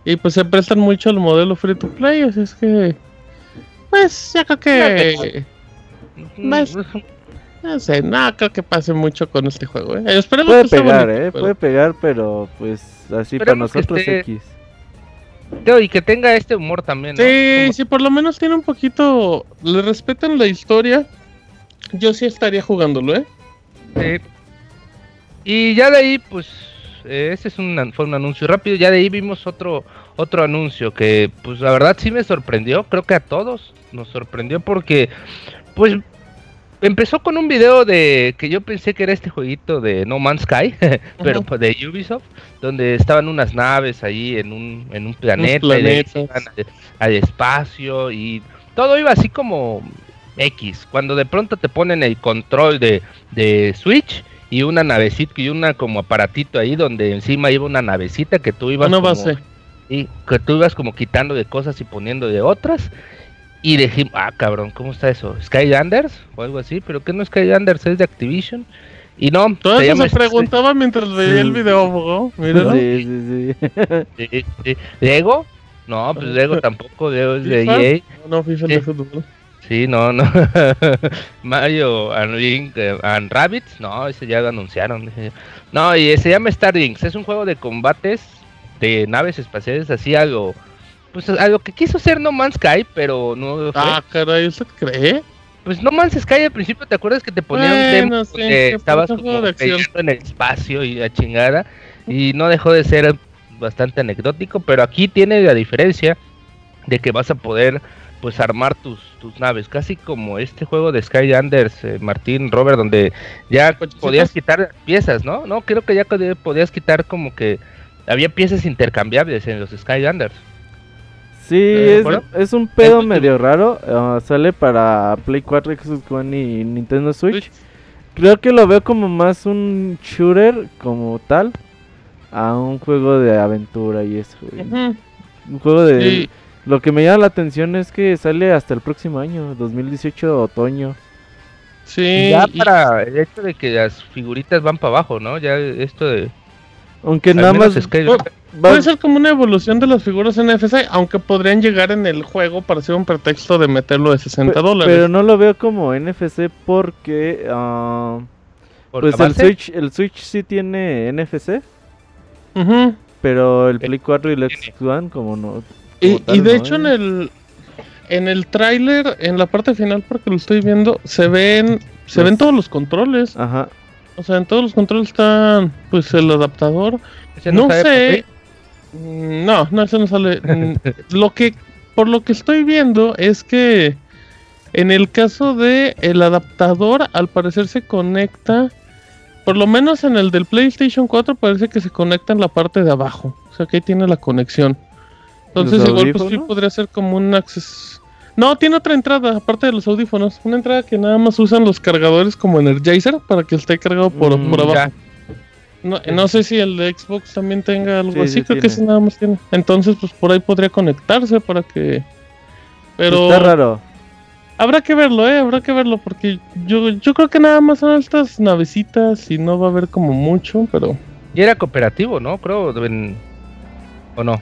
y pues se prestan mucho al modelo free to play, así es que, pues ya creo que, Más- no sé, no creo que pase mucho con este juego, eh. Esperemos Puede que pegar, bonito, eh. pero- Puede pegar, pero pues así para Esperemos nosotros esté- X. Y que tenga este humor también, ¿no? Sí, Como- sí, por lo menos tiene un poquito, le respetan la historia, yo sí estaría jugándolo, eh. Sí. Y ya de ahí, pues, eh, ese es un, fue un anuncio rápido. Ya de ahí vimos otro, otro anuncio que, pues, la verdad sí me sorprendió. Creo que a todos nos sorprendió porque, pues, empezó con un video de que yo pensé que era este jueguito de No Man's Sky, pero de Ubisoft, donde estaban unas naves ahí en un, en un planeta, y de ahí al, al espacio y todo iba así como X. Cuando de pronto te ponen el control de, de Switch y una navecita y una como aparatito ahí donde encima iba una navecita que tú ibas Una como- base. y que tú ibas como quitando de cosas y poniendo de otras. Y dijimos, ah, cabrón, ¿cómo está eso? ¿Skylanders? O algo así, pero ¿qué no es Skylanders? Es de Activision. Y no, Todo se eso se preguntaba mientras veía el video. Míralo. Sí, sí, sí. Sí, sí. ¿Lego? No, pues Lego tampoco, Lego es de ¿FIFA? EA. No, FIFA Sí. de fútbol. Sí, no, no. Mario and, Link, eh, and Rabbits, no, ese ya lo anunciaron. No, y se llama Star Wings, es un juego de combates de naves espaciales, así algo, pues algo que quiso ser No Man's Sky, pero no fue. Ah, caray, ¿usted cree? Pues No Man's Sky al principio, ¿te acuerdas que te ponían un demo estabas como en el espacio y la chingada? Y no dejó de ser bastante anecdótico, pero aquí tiene la diferencia de que vas a poder pues armar tus, tus naves, casi como este juego de Skylanders, eh, Martín, Robert, donde ya podías quitar piezas, ¿no? No, creo que ya podías quitar como que había piezas intercambiables en los Skylanders. Sí, es, un pedo medio raro. Ah, sale para Play 4, Xbox One y Nintendo Switch. Creo que lo veo como más un shooter como tal a un juego de aventura y eso. Un juego de... Lo que me llama la atención es que sale hasta el próximo año, 2018, otoño. Sí. Ya para el hecho de que las figuritas van para abajo, ¿no? Ya esto de... Aunque nada más... puede ser como una evolución de las figuras NFC, aunque podrían llegar en el juego para ser un pretexto de meterlo de 60 dólares. Pero no lo veo como NFC porque... Uh, pues el Switch, el Switch sí tiene NFC. Pero el Play 4 y el Xbox One como no y, de hecho en el en el tráiler, en la parte final, porque lo estoy viendo, se ven se ven todos los controles. Ajá. O sea, en todos los controles está pues el adaptador. No, sé. Mm, no, no, ese no sale. Mm, lo que por lo que estoy viendo es que en el caso de el adaptador al parecer se conecta por lo menos en el del PlayStation 4 parece que se conecta en la parte de abajo. O sea que ahí tiene la conexión. Entonces igual pues sí podría ser como un acceso. No, tiene otra entrada, aparte de los audífonos. Una entrada que nada más usan los cargadores como Energizer para que esté cargado por, mm, abajo. No, sé si el de Xbox también tenga algo así, creo que sí nada más tiene. Entonces, pues por ahí podría conectarse para que... Pero... Está raro. Habrá que verlo, eh, habrá que verlo, porque yo, yo creo que nada más son estas navecitas y no va a haber como mucho, pero... Y era cooperativo, ¿no? Creo, ¿o no?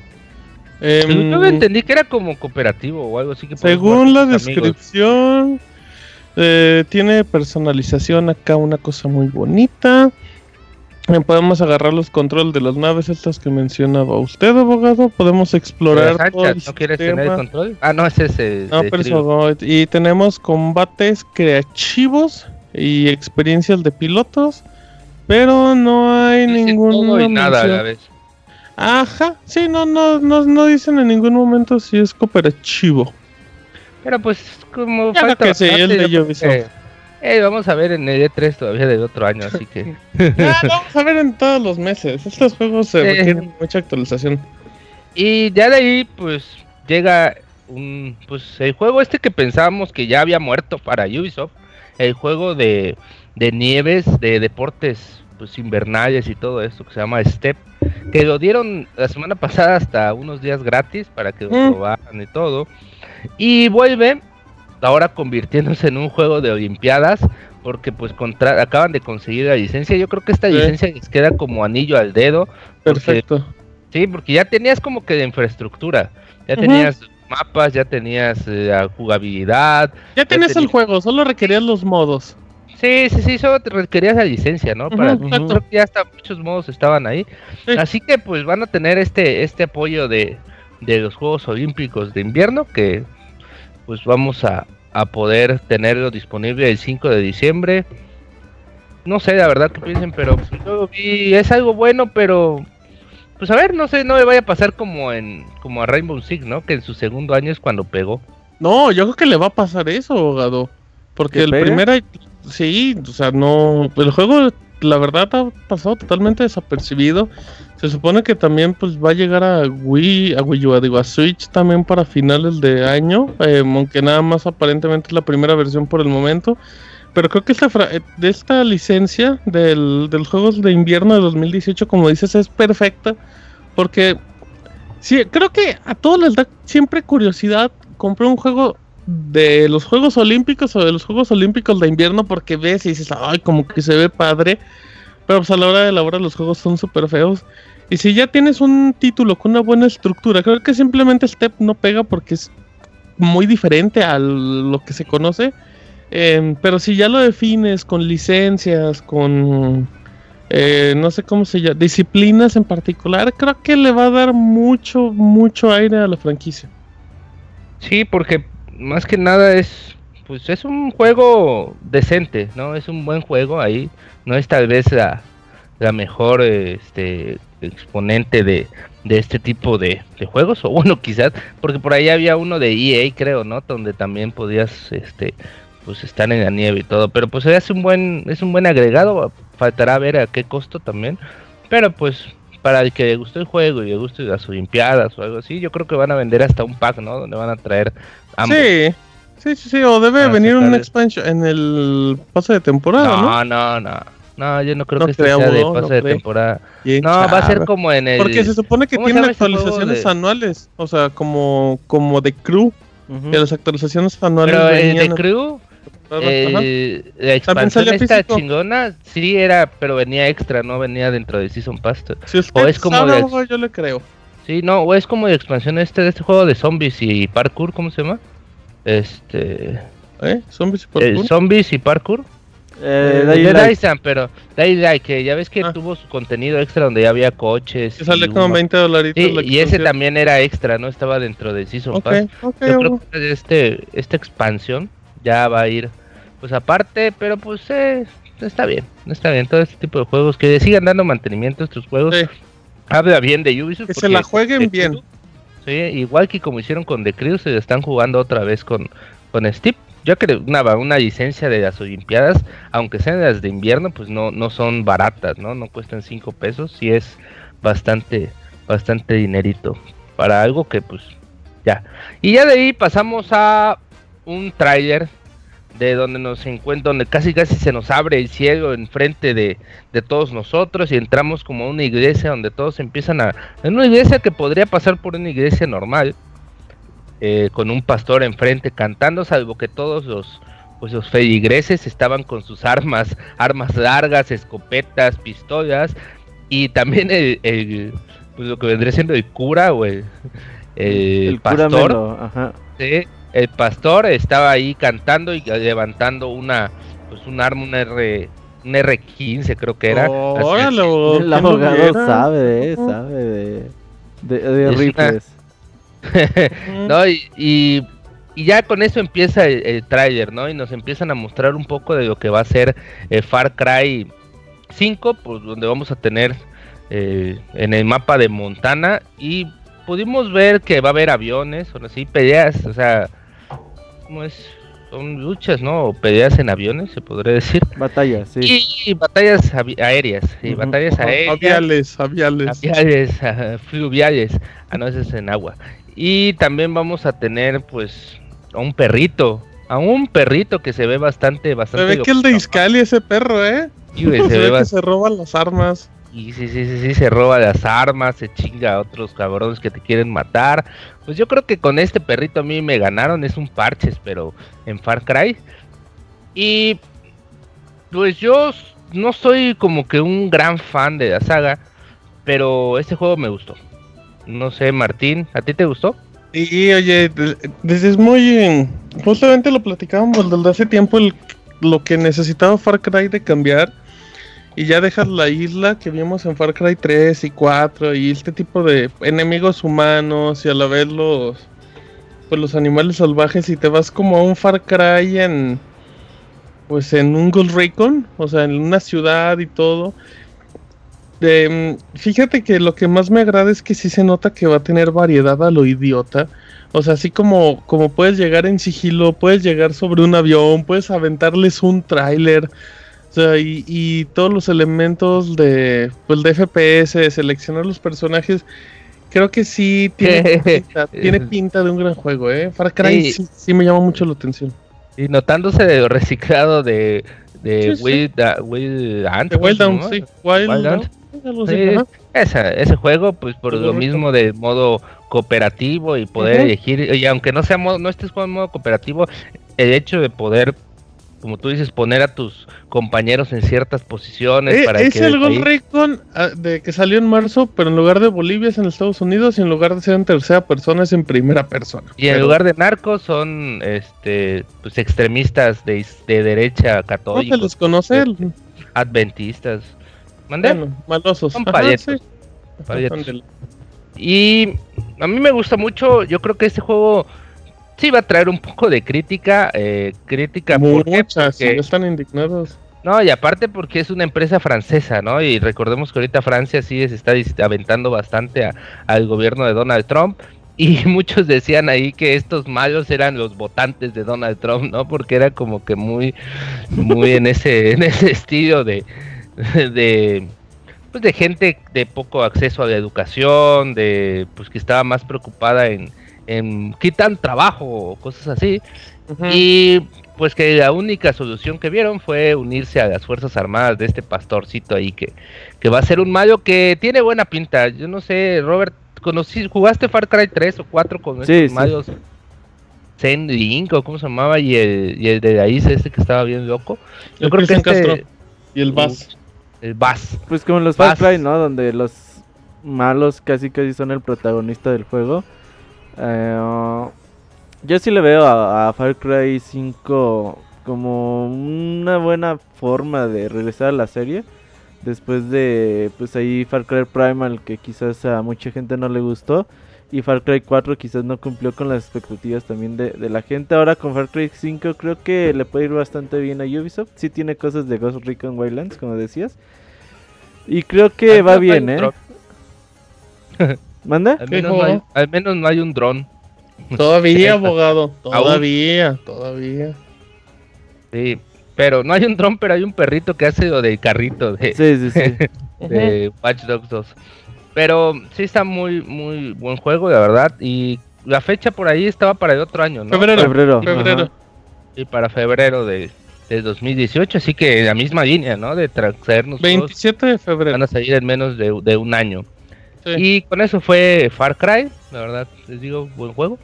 Eh, yo entendí que era como cooperativo o algo así. Que según la descripción, eh, tiene personalización acá, una cosa muy bonita. Podemos agarrar los controles de las naves estas que mencionaba usted, abogado. Podemos explorar. ¿No quieres tener el control? Ah, no, es ese. No, pero y tenemos combates creativos y experiencias de pilotos. Pero no hay ningún. nada a la vez. Ajá, sí, no, no, no, no dicen en ningún momento si es cooperativo. Pero pues como falta que sí, el de eh, vamos a ver en el E3 todavía del otro año, así que... vamos a ver en todos los meses. Estos juegos se requieren mucha actualización. Y ya de ahí, pues, llega un... Pues el juego este que pensábamos que ya había muerto para Ubisoft. El juego de, de nieves, de deportes pues invernales y todo esto que se llama Step, que lo dieron la semana pasada hasta unos días gratis para que lo mm. probaran y todo. Y vuelve ahora convirtiéndose en un juego de Olimpiadas porque pues contra acaban de conseguir la licencia. Yo creo que esta licencia les queda como anillo al dedo. Perfecto. Sí, porque ya tenías como que de infraestructura, ya tenías mapas, ya tenías eh, la jugabilidad. Ya tenías el juego, solo requerías los modos. Sí, sí, sí, solo te requerías la licencia, ¿no? Para creo que ya hasta muchos modos estaban ahí. Así que pues van a tener este este apoyo de, de los Juegos Olímpicos de invierno que pues vamos a, a poder tenerlo disponible el 5 de diciembre. No sé la verdad que piensen, pero pues, yo vi, es algo bueno, pero pues a ver, no sé, no me vaya a pasar como en como a Rainbow Six, ¿no? Que en su segundo año es cuando pegó. No, yo creo que le va a pasar eso, abogado. Porque el primer Sí, o sea, no. El juego, la verdad, ha pasado totalmente desapercibido. Se supone que también pues va a llegar a Wii, a Wii U, digo, a Switch también para finales de año, eh, aunque nada más aparentemente es la primera versión por el momento. Pero creo que esta eh, de esta licencia del, del Juegos de Invierno de 2018, como dices, es perfecta. Porque sí, creo que a todos les da siempre curiosidad comprar un juego de los Juegos Olímpicos o de los Juegos Olímpicos de invierno porque ves y dices, ay, como que se ve padre, pero pues a la hora de la hora los juegos son súper feos. Y si ya tienes un título con una buena estructura, creo que simplemente Step no pega porque es muy diferente a lo que se conoce. Em, pero si ya lo defines con licencias, con eh, no sé cómo se llama, disciplinas en particular, creo que le va a dar mucho, mucho aire a la franquicia. Sí, porque más que nada es, pues es un juego decente, ¿no? Es un buen juego ahí, no es tal vez la, la mejor este, exponente de, de este tipo de, de, juegos, o bueno, quizás, porque por ahí había uno de EA, creo, ¿no? Donde también podías, este, pues estar en la nieve y todo, pero pues es un buen, es un buen agregado, faltará ver a qué costo también, pero pues para el que le gustó el juego y le guste las Olimpiadas o algo así, yo creo que van a vender hasta un pack, ¿no? Donde van a traer ambos. Sí. Sí, sí, sí, o debe venir un expansion en el pase de temporada, ¿no? No, no, no. No, yo no creo que este sea de pase de temporada. no, va a ser como en el. Porque se supone que tiene actualizaciones anuales. O sea, como, como de crew. Que las actualizaciones anuales. Pero el de crew. Eh, la expansión esta chingona, sí era, pero venía extra, no venía dentro de Season Pass. o es como de, yo le creo. Sí, no, o es como de expansión este de este juego de zombies y parkour, ¿cómo se llama? Este. ¿Eh? ¿Zombies y parkour? zombies y parkour. Eh, de Dyson, pero Daylight, que ya ves que ah. tuvo su contenido extra donde ya había coches. Que sale como 20 dolaritos. y ese también era extra, no estaba dentro de Season Pass. Yo creo que este, esta expansión ya va a ir, pues aparte, pero pues eh, está bien, está bien. Todo este tipo de juegos que sigan dando mantenimiento a estos juegos. Habla bien de Ubisoft. Que se la jueguen bien. Sí, igual que como hicieron con The Crew, se están jugando otra vez con, con Steve. Yo creo una, una licencia de las Olimpiadas, aunque sean las de invierno, pues no, no son baratas, ¿no? No cuestan 5 pesos, y es bastante, bastante dinerito para algo que pues ya. Y ya de ahí pasamos a un tráiler de donde nos encuentra, donde casi casi se nos abre el cielo enfrente de, de todos nosotros y entramos como a una iglesia donde todos empiezan a... En una iglesia que podría pasar por una iglesia normal, eh, con un pastor enfrente cantando, salvo que todos los, pues los feligreses estaban con sus armas, armas largas, escopetas, pistolas, y también el, pues lo que vendría siendo el cura o el, el, pastor. ajá el pastor estaba ahí cantando y levantando una pues un arma, un R un R15 creo que era. Oh, el abogado sabe, sabe de, de, rifles. no, y, y, ya con eso empieza el, el trailer, ¿no? Y nos empiezan a mostrar un poco de lo que va a ser eh, Far Cry 5, pues donde vamos a tener eh, en el mapa de Montana y pudimos ver que va a haber aviones, o así, peleas, o sea, es? Son luchas, ¿no? O peleas en aviones, se podría decir. Batallas, sí. Y, batallas aéreas, y batallas aéreas. Aviales, aviales. Aviales, fluviales, a no, veces en agua. Y también vamos a tener, pues, a un perrito, a un perrito que se ve bastante, bastante... Se ve que el de Iscali ese perro, ¿eh? se, ve que se roban las armas. Y sí, sí, sí, sí, se roba las armas, se chinga a otros cabrones que te quieren matar. Pues yo creo que con este perrito a mí me ganaron, es un parches, pero en Far Cry. Y pues yo no soy como que un gran fan de la saga, pero este juego me gustó. No sé, Martín, ¿a ti te gustó? Y oye, desde muy... Justamente lo platicábamos desde hace tiempo, lo que necesitaba Far Cry de cambiar y ya dejas la isla que vimos en Far Cry 3 y 4 y este tipo de enemigos humanos y a la vez los pues los animales salvajes y te vas como a un Far Cry en pues en un Ghost Recon, o sea, en una ciudad y todo. Em, fíjate que lo que más me agrada es que sí se nota que va a tener variedad a lo idiota. O sea, así como, como puedes llegar en sigilo, puedes llegar sobre un avión, puedes aventarles un tráiler. O sea, y, todos los elementos de, pues, de FPS, de seleccionar los personajes, creo que sí tiene, pinta, tiene pinta de un gran juego, ¿eh? Far Cry sí, me llama mucho la atención. Y notándose de reciclado de, de Wild, Wild Ant. Wild sí. Wild, ese juego, pues por lo mismo de modo cooperativo y poder elegir, y aunque no sea no estés jugando en modo cooperativo, el hecho de poder como tú dices, poner a tus compañeros en ciertas posiciones. Eh, para es que el desde Ghost ahí- Recon ah, de que salió en marzo, pero en lugar de Bolivia es en Estados Unidos y en lugar de ser en tercera persona es en primera persona. Y en Pero lugar de narcos son este pues extremistas de, de derecha no conoce él. adventistas. ¿Mandé? Bueno, malosos. Son sí. Y a mí me gusta mucho, yo creo que este juego sí va a traer un poco de crítica, eh, crítica Porque- están indignados. No, y aparte porque es una empresa francesa, ¿no? Y recordemos que ahorita Francia sí se está aventando bastante a- al gobierno de Donald Trump. Y muchos decían ahí que estos malos eran los votantes de Donald Trump, ¿no? Porque era como que muy, muy en ese, en ese estilo de, de, pues de gente de poco acceso a la educación, de, pues que estaba más preocupada en, en quitan trabajo o cosas así. Y pues que la única solución que vieron fue unirse a las Fuerzas Armadas de este pastorcito ahí que, que va a ser un malo que tiene buena pinta. Yo no sé, Robert, conocí, ¿jugaste Far Cry 3 o 4 con Sí, estos sí. malos? Zen Link o cómo se llamaba y el, y el de ahí este que estaba bien loco. Yo El creo que este, Castro y el Bass. El Bass. Pues como en los Far. Cry, ¿no? Donde los malos casi casi son el protagonista del juego. Eh, yo sí le veo a, a Far Cry 5 como una buena forma de regresar a la serie. Después de, pues ahí Far Cry Primal, que quizás a mucha gente no le gustó. Y Far Cry 4 quizás no cumplió con las expectativas también de, de la gente. Ahora con Far Cry 5 creo que le puede ir bastante bien a Ubisoft. Sí tiene cosas de Ghost Recon Wildlands, como decías. Y creo que Al va bien, ¿eh? ¿Manda? Al ¿Qué menos, no hay, juego? al menos no hay un dron. Todavía, abogado. Todavía, todavía. Sí, pero no hay un dron, pero hay un perrito que hace lo del carrito de, Sí, sí, sí. de Watch Dogs 2. Pero sí está muy, muy buen juego, la verdad. Y la fecha por ahí estaba para el otro año, ¿no? Febrero. Febrero. Y para febrero de, de 2018. Así que la misma línea, ¿no? De tra- traernos juegos 27 de febrero. van a salir en menos de, de un año. Sí. Y con eso fue Far Cry, la verdad, les digo, buen juego.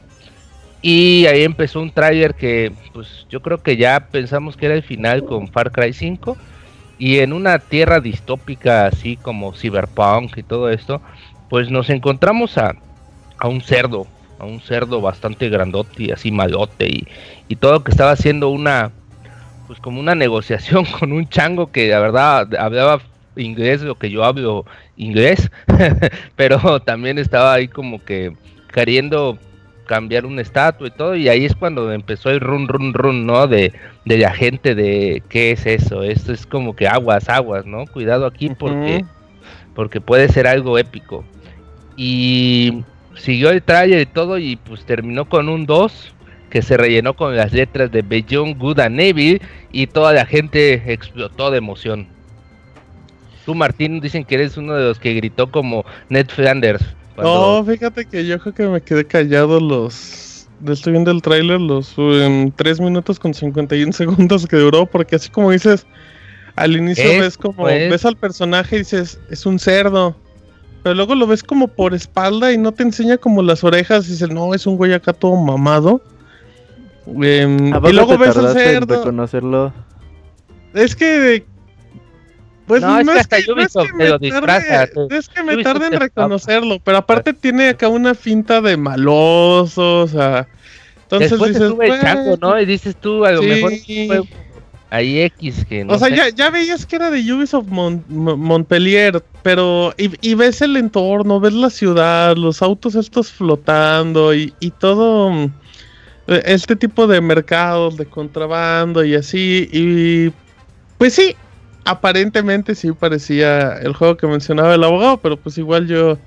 Y ahí empezó un tráiler que, pues yo creo que ya pensamos que era el final con Far Cry 5. Y en una tierra distópica así como Cyberpunk y todo esto, pues nos encontramos a, a un cerdo, a un cerdo bastante grandote y así malote y, y todo que estaba haciendo una, pues como una negociación con un chango que la verdad hablaba inglés, lo que yo hablo inglés, pero también estaba ahí como que queriendo cambiar una estatua y todo, y ahí es cuando empezó el run run run, ¿no? De, de la gente de qué es eso, esto es como que aguas, aguas, ¿no? Cuidado aquí porque, Ujú. porque puede ser algo épico. Y siguió el trailer y todo, y pues terminó con un 2 que se rellenó con las letras de Beyond Good and Evil, y toda la gente explotó de emoción. Tú, Martín, dicen que eres uno de los que gritó como Ned Flanders. Cuando- No, fíjate que yo creo que me quedé callado los... Estoy viendo el tráiler los 3 minutos con 51 segundos que duró, porque así como dices, al inicio Es, ves como, pues. ves al personaje y dices, es un cerdo, pero luego lo ves como por espalda y no te enseña como las orejas y dices, no, es un güey acá todo mamado. Em, ¿A poco y luego te ves al en cerdo. reconocerlo? Es que. Pues No, no, es que hasta que, no es Ubisoft que te me lo disfraza, tarde, te- es que me Ubisoft tarde en reconocerlo, pero aparte tiene acá una finta de maloso, o sea. Entonces Después dices, sube "Bueno, ¿no? Y dices tú, a lo sí". mejor fue ahí X que no o sea, sé. ya, ya veías que era de Ubisoft Mon- Mo- Montpellier, pero. Y, y ves el entorno, ves la ciudad, los autos estos flotando y, y todo. mm, eh, Este tipo de mercados de contrabando y así. Y. Pues sí, aparentemente sí parecía el juego que mencionaba el abogado, pero pues igual yo.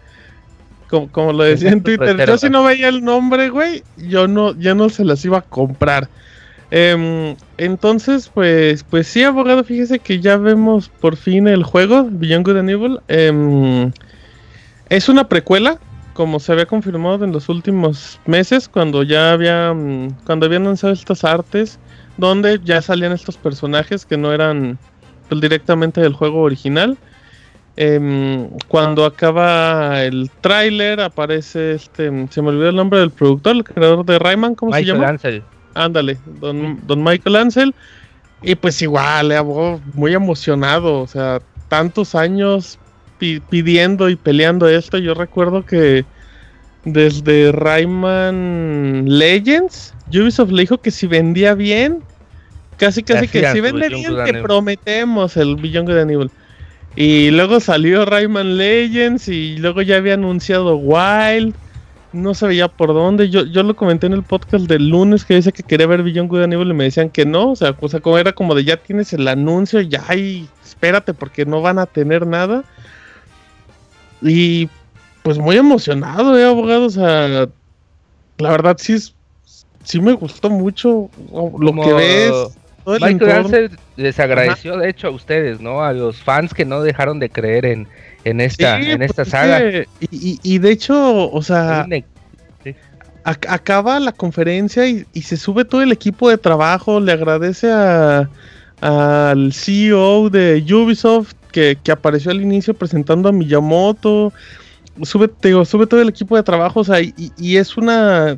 Como, como lo decía en Twitter, yo si no veía el nombre, güey, yo no, ya no se las iba a comprar. Em, entonces, pues, pues sí, abogado, fíjese que ya vemos por fin el juego, Beyond Good and Evil. Em, es una precuela, como se había confirmado en los últimos meses, cuando ya había, mm, cuando habían lanzado estas artes, donde ya salían estos personajes que no eran directamente del juego original. Em, cuando acaba el tráiler aparece este, se me olvidó el nombre del productor, el creador de Rayman, ¿cómo se Michael llama? Ansel. Ándale, don, don Michael Ansel. Y pues igual, muy emocionado, o sea, tantos años pidiendo y peleando esto. Yo recuerdo que desde Rayman Legends, Ubisoft le dijo que si vendía bien, casi casi que si vende bien, te prometemos el Beyond de Aníbal. Y luego salió Rayman Legends y luego ya había anunciado Wild. No sabía por dónde. Yo, yo lo comenté en el podcast del lunes que dice que quería ver Beyond Good and y me decían que no. O sea, o sea, como era como de ya tienes el anuncio, ya y espérate porque no van a tener nada. Y pues muy emocionado, eh, abogado. O sea, la verdad sí sí me gustó mucho lo que ves. Michael les agradeció, de hecho, a ustedes, ¿no? A los fans que no dejaron de creer en, en esta, en esta saga. y, de hecho, o sea, acaba la conferencia y, se sube todo el equipo de trabajo, le agradece a al CEO de Ubisoft que, que apareció al inicio presentando a Miyamoto sube, sube todo el equipo de trabajo, o sea, y, es una,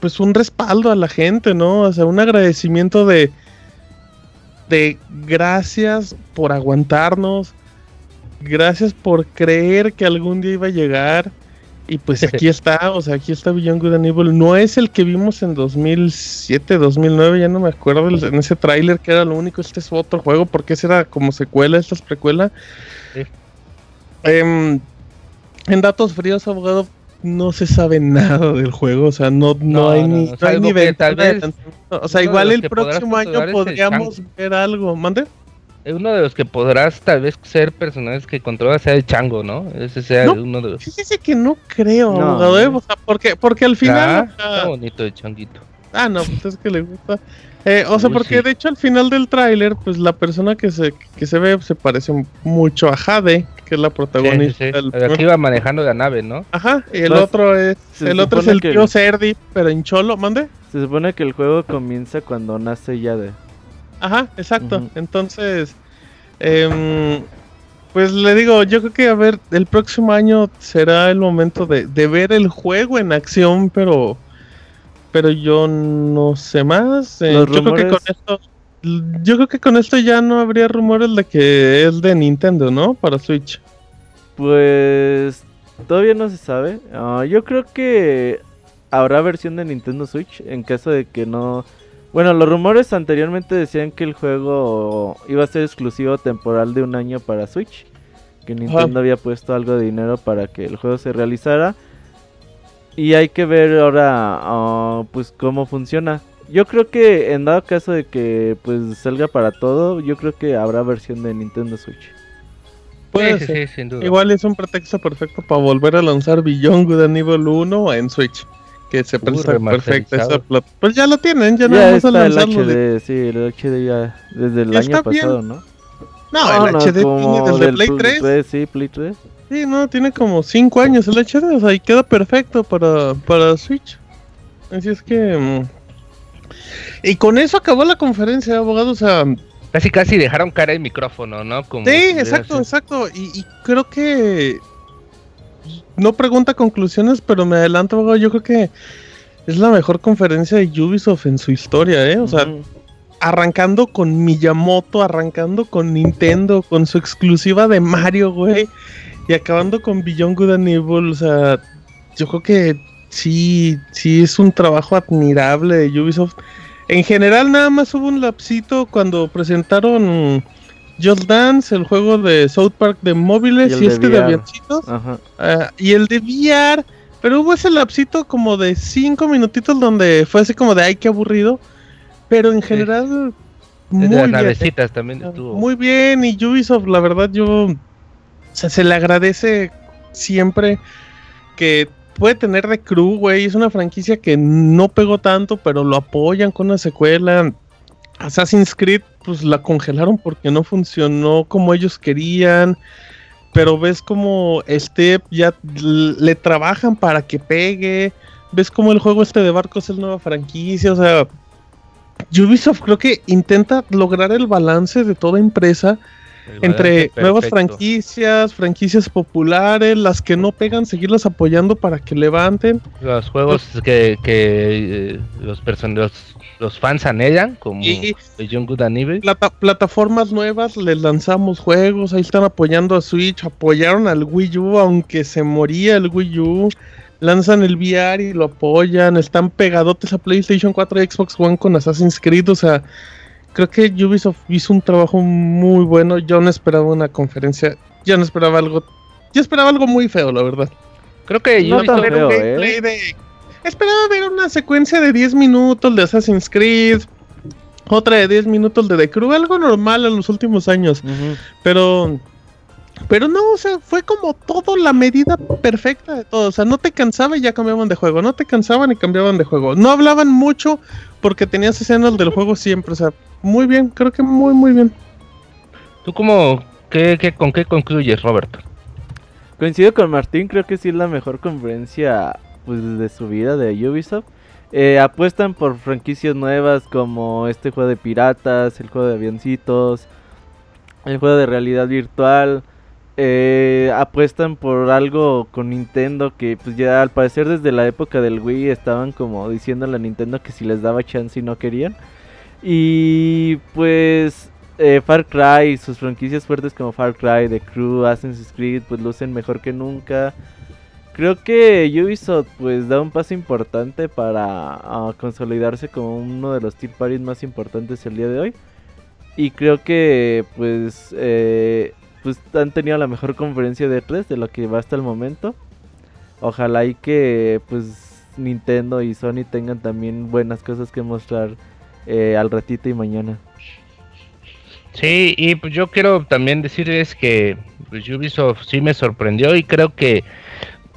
pues un respaldo a la gente, ¿no? O sea, un agradecimiento de, de gracias por aguantarnos, gracias por creer que algún día iba a llegar. Y pues aquí está, o sea, aquí está Beyond Good and Evil. No es el que vimos en 2007, 2009, ya no me acuerdo, en ese tráiler que era lo único. Este es otro juego, porque ese era como secuela, esta es precuela. Em, en datos fríos, abogado, no se sabe nada del juego, o sea, no, no, hay ni, no, tal vez, O sea, igual el próximo año podríamos ver algo. ¿Mande? Uno de los que podrás tal vez ser personajes que controlas sea el chango, ¿no? Ese sea uno de los. Fíjese que no creo, abogado, ¿eh? o sea, porque, porque al final. Ah, está bonito el changuito. Ah, no, pues es que le gusta. Eh, o sea, porque de hecho al final del tráiler, pues la persona que se, que se ve se parece mucho a Jade, que es la protagonista. Aquí va manejando la nave, ¿no? Ajá, y el otro es el otro es el tío Cerdi, pero en cholo, ¿mande? Se supone que el juego comienza cuando nace Jade. Ajá, exacto. Entonces, eh, pues le digo, yo creo que a ver, el próximo año será el momento de, de ver el juego en acción, pero pero yo no sé más. Eh, yo creo que con esto yo creo que con esto ya no habría rumores de que es de Nintendo, ¿no? Para Switch. Pues todavía no se sabe. Ah, yo creo que habrá versión de Nintendo Switch en caso de que no... Bueno, los rumores anteriormente decían que el juego iba a ser exclusivo temporal de un año para Switch. Que Nintendo había puesto algo de dinero para que el juego se realizara. Y hay que ver ahora ah, pues cómo funciona. Yo creo que en dado caso de que pues salga para todo, yo creo que habrá versión de Nintendo Switch. Puede ser. sin duda. Igual es un pretexto perfecto para volver a lanzar Beyond Good and Evil 1 en Switch. Que se presta perfecta esa plata. Pues ya lo tienen, ya, no vamos a lanzarlo. El HD, Sí, el HD ya desde el año pasado, ¿no? No, el HD tiene desde Play 3. Sí, Play 3. Sí, no, tiene como 5 años el HD, o sea, y queda perfecto para, para Switch. Así es que... Mm, y con eso acabó la conferencia de abogados, o sea... Casi casi dejaron cara el micrófono, ¿no? Como sí, exacto, exacto. Y, creo que... No pregunta conclusiones, pero me adelanto, abogado, yo creo que es la mejor conferencia de Ubisoft en su historia, ¿eh? O sea, arrancando con Miyamoto, arrancando con Nintendo, con su exclusiva de Mario, güey. Y acabando con Beyond Good and Evil, o sea, yo creo que sí, sí es un trabajo admirable de Ubisoft. En general, nada más hubo un lapsito cuando presentaron Just Dance, el juego de South Park de móviles y, este de, avioncitos. Ah, y el de VR. Pero hubo ese lapsito como de 5 minutitos donde fue así como de ay, qué aburrido. Pero en general, muy bien. también estuvo. Muy bien, y Ubisoft, la verdad, yo se le agradece siempre que puede tener de crew, güey. Es una franquicia que no pegó tanto, pero lo apoyan con una secuela. Assassin's Creed, pues la congelaron porque no funcionó como ellos querían. Pero ves como Step ya le trabajan para que pegue. Ves como el juego este de barcos es nueva franquicia. O sea, Ubisoft creo que intenta lograr el balance de toda empresa entre nuevas franquicias, franquicias populares, las que no pegan, seguirlas apoyando para que levanten. Los juegos que, que eh, los, los, fans anhelan, como y, Good and plataformas nuevas, les lanzamos juegos, ahí están apoyando a Switch, apoyaron al Wii U, aunque se moría el Wii U. Lanzan el VR y lo apoyan, están pegadotes a PlayStation 4 y Xbox One con Assassin's Creed, o sea, creo que Ubisoft hizo un trabajo muy bueno. Yo no esperaba una conferencia, yo no esperaba algo, yo esperaba algo muy feo, la verdad. Creo que yo esperaba ver un gameplay ¿eh? de, esperaba ver una secuencia de 10 minutos de Assassin's Creed, otra de 10 minutos de The Crew, algo normal en los últimos años, pero pero no, o sea, fue como todo la medida perfecta de todo. O sea, no te cansaba y ya cambiaban de juego. No te cansaban y cambiaban de juego. No hablaban mucho porque tenías escenas del juego siempre. O sea, muy bien, creo que muy, muy bien. ¿Tú cómo, qué, qué, con qué concluyes, Roberto? Coincido con Martín, creo que sí es la mejor conferencia pues, de su vida de Ubisoft. Eh, apuestan por franquicias nuevas como este juego de piratas, el juego de avioncitos, el juego de realidad virtual. Eh, apuestan por algo con Nintendo que pues ya al parecer desde la época del Wii estaban como diciendo a Nintendo que si les daba chance y no querían. Y pues eh, Far Cry, sus franquicias fuertes como Far Cry, The Crew, Assassin's Creed, pues lucen mejor que nunca. Creo que Ubisoft pues da un paso importante para ah, consolidarse como uno de los tier parties más importantes el día de hoy. Y creo que pues, eh, pues han tenido la mejor conferencia de 3 de lo que va hasta el momento. Ojalá y que pues Nintendo y Sony tengan también buenas cosas que mostrar eh, al ratito y mañana. Sí, y pues yo quiero también decirles que pues, Ubisoft sí me sorprendió y creo que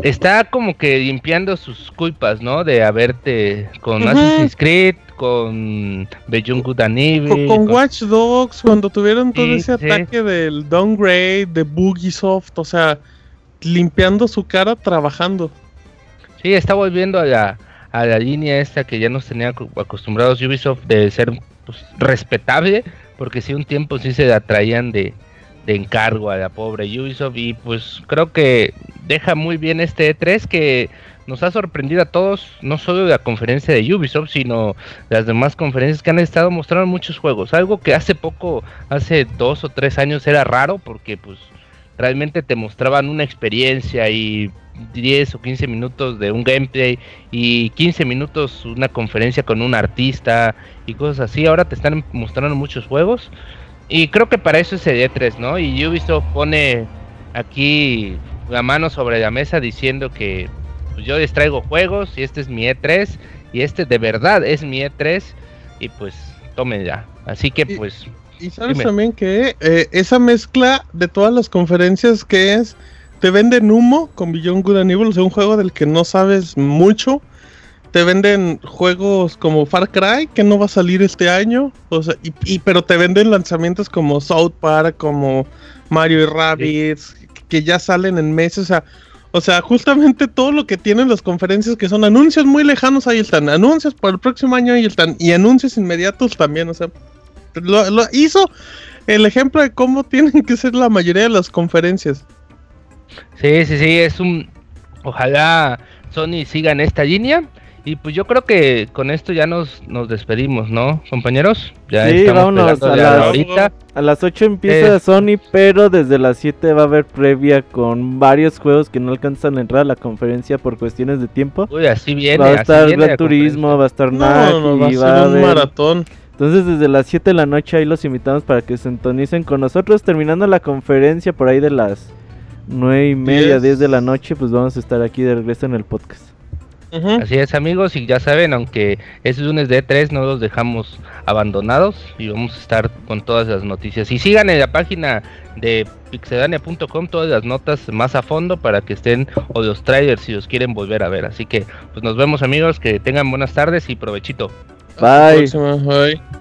está como que limpiando sus culpas, ¿no? De haberte con Assassin's Creed, con Beyond Good and Evil, con, Watch Dogs, cuando tuvieron todo ese ataque del downgrade, de Bugisoft, o sea, limpiando su cara trabajando. Sí, está volviendo a la a la línea esta que ya nos tenía acostumbrados Ubisoft de ser pues, respetable, porque si un tiempo sí se atraían de, de encargo a la pobre Ubisoft y pues creo que deja muy bien este E3 que nos ha sorprendido a todos, no solo la conferencia de Ubisoft, sino de las demás conferencias que han estado mostrando muchos juegos, algo que hace poco, hace dos o tres años era raro porque pues realmente te mostraban una experiencia y 10 o 15 minutos de un gameplay y 15 minutos una conferencia con un artista y cosas así. Ahora te están mostrando muchos juegos y creo que para eso es el E3, ¿no? Y Ubisoft pone aquí la mano sobre la mesa diciendo que pues, yo les traigo juegos y este es mi E3 y este de verdad es mi E3 y pues tomen ya. Así que pues... Y, sabes también que eh, esa mezcla de todas las conferencias que es te venden humo con Beyond Good and Evil, o sea, un juego del que no sabes mucho. Te venden juegos como Far Cry, que no va a salir este año. O sea, y, pero te venden lanzamientos como South Park, como Mario y Rabbids, que ya salen en meses. O sea, o sea, justamente todo lo que tienen las conferencias, que son anuncios muy lejanos, ahí están. Anuncios para el próximo año, ahí están. Y anuncios inmediatos también. O sea, lo hizo el ejemplo de cómo tienen que ser la mayoría de las conferencias. Sí, sí, sí, es un... Ojalá Sony siga en esta línea. Y pues yo creo que con esto ya nos, nos despedimos, ¿no, compañeros? Ya sí, vámonos. A, las, a las 8 empieza Sony, pero desde las 7 va a haber previa con varios juegos que no alcanzan a entrar a la conferencia por cuestiones de tiempo. Uy, así viene. Va a estar Gran Turismo, va a estar no, va a ser un maratón. Entonces desde las 7 de la noche ahí los invitamos para que se sintonicen con nosotros terminando la conferencia por ahí de las 9 y media, 10 de la noche, pues vamos a estar aquí de regreso en el podcast. Así es amigos, y ya saben, aunque es lunes de 3 no los dejamos abandonados y vamos a estar con todas las noticias. Y sigan en la página de pixedania.com todas las notas más a fondo para que estén, o los trailers si los quieren volver a ver. Así que pues nos vemos amigos, que tengan buenas tardes y provechito. Bye. Bye.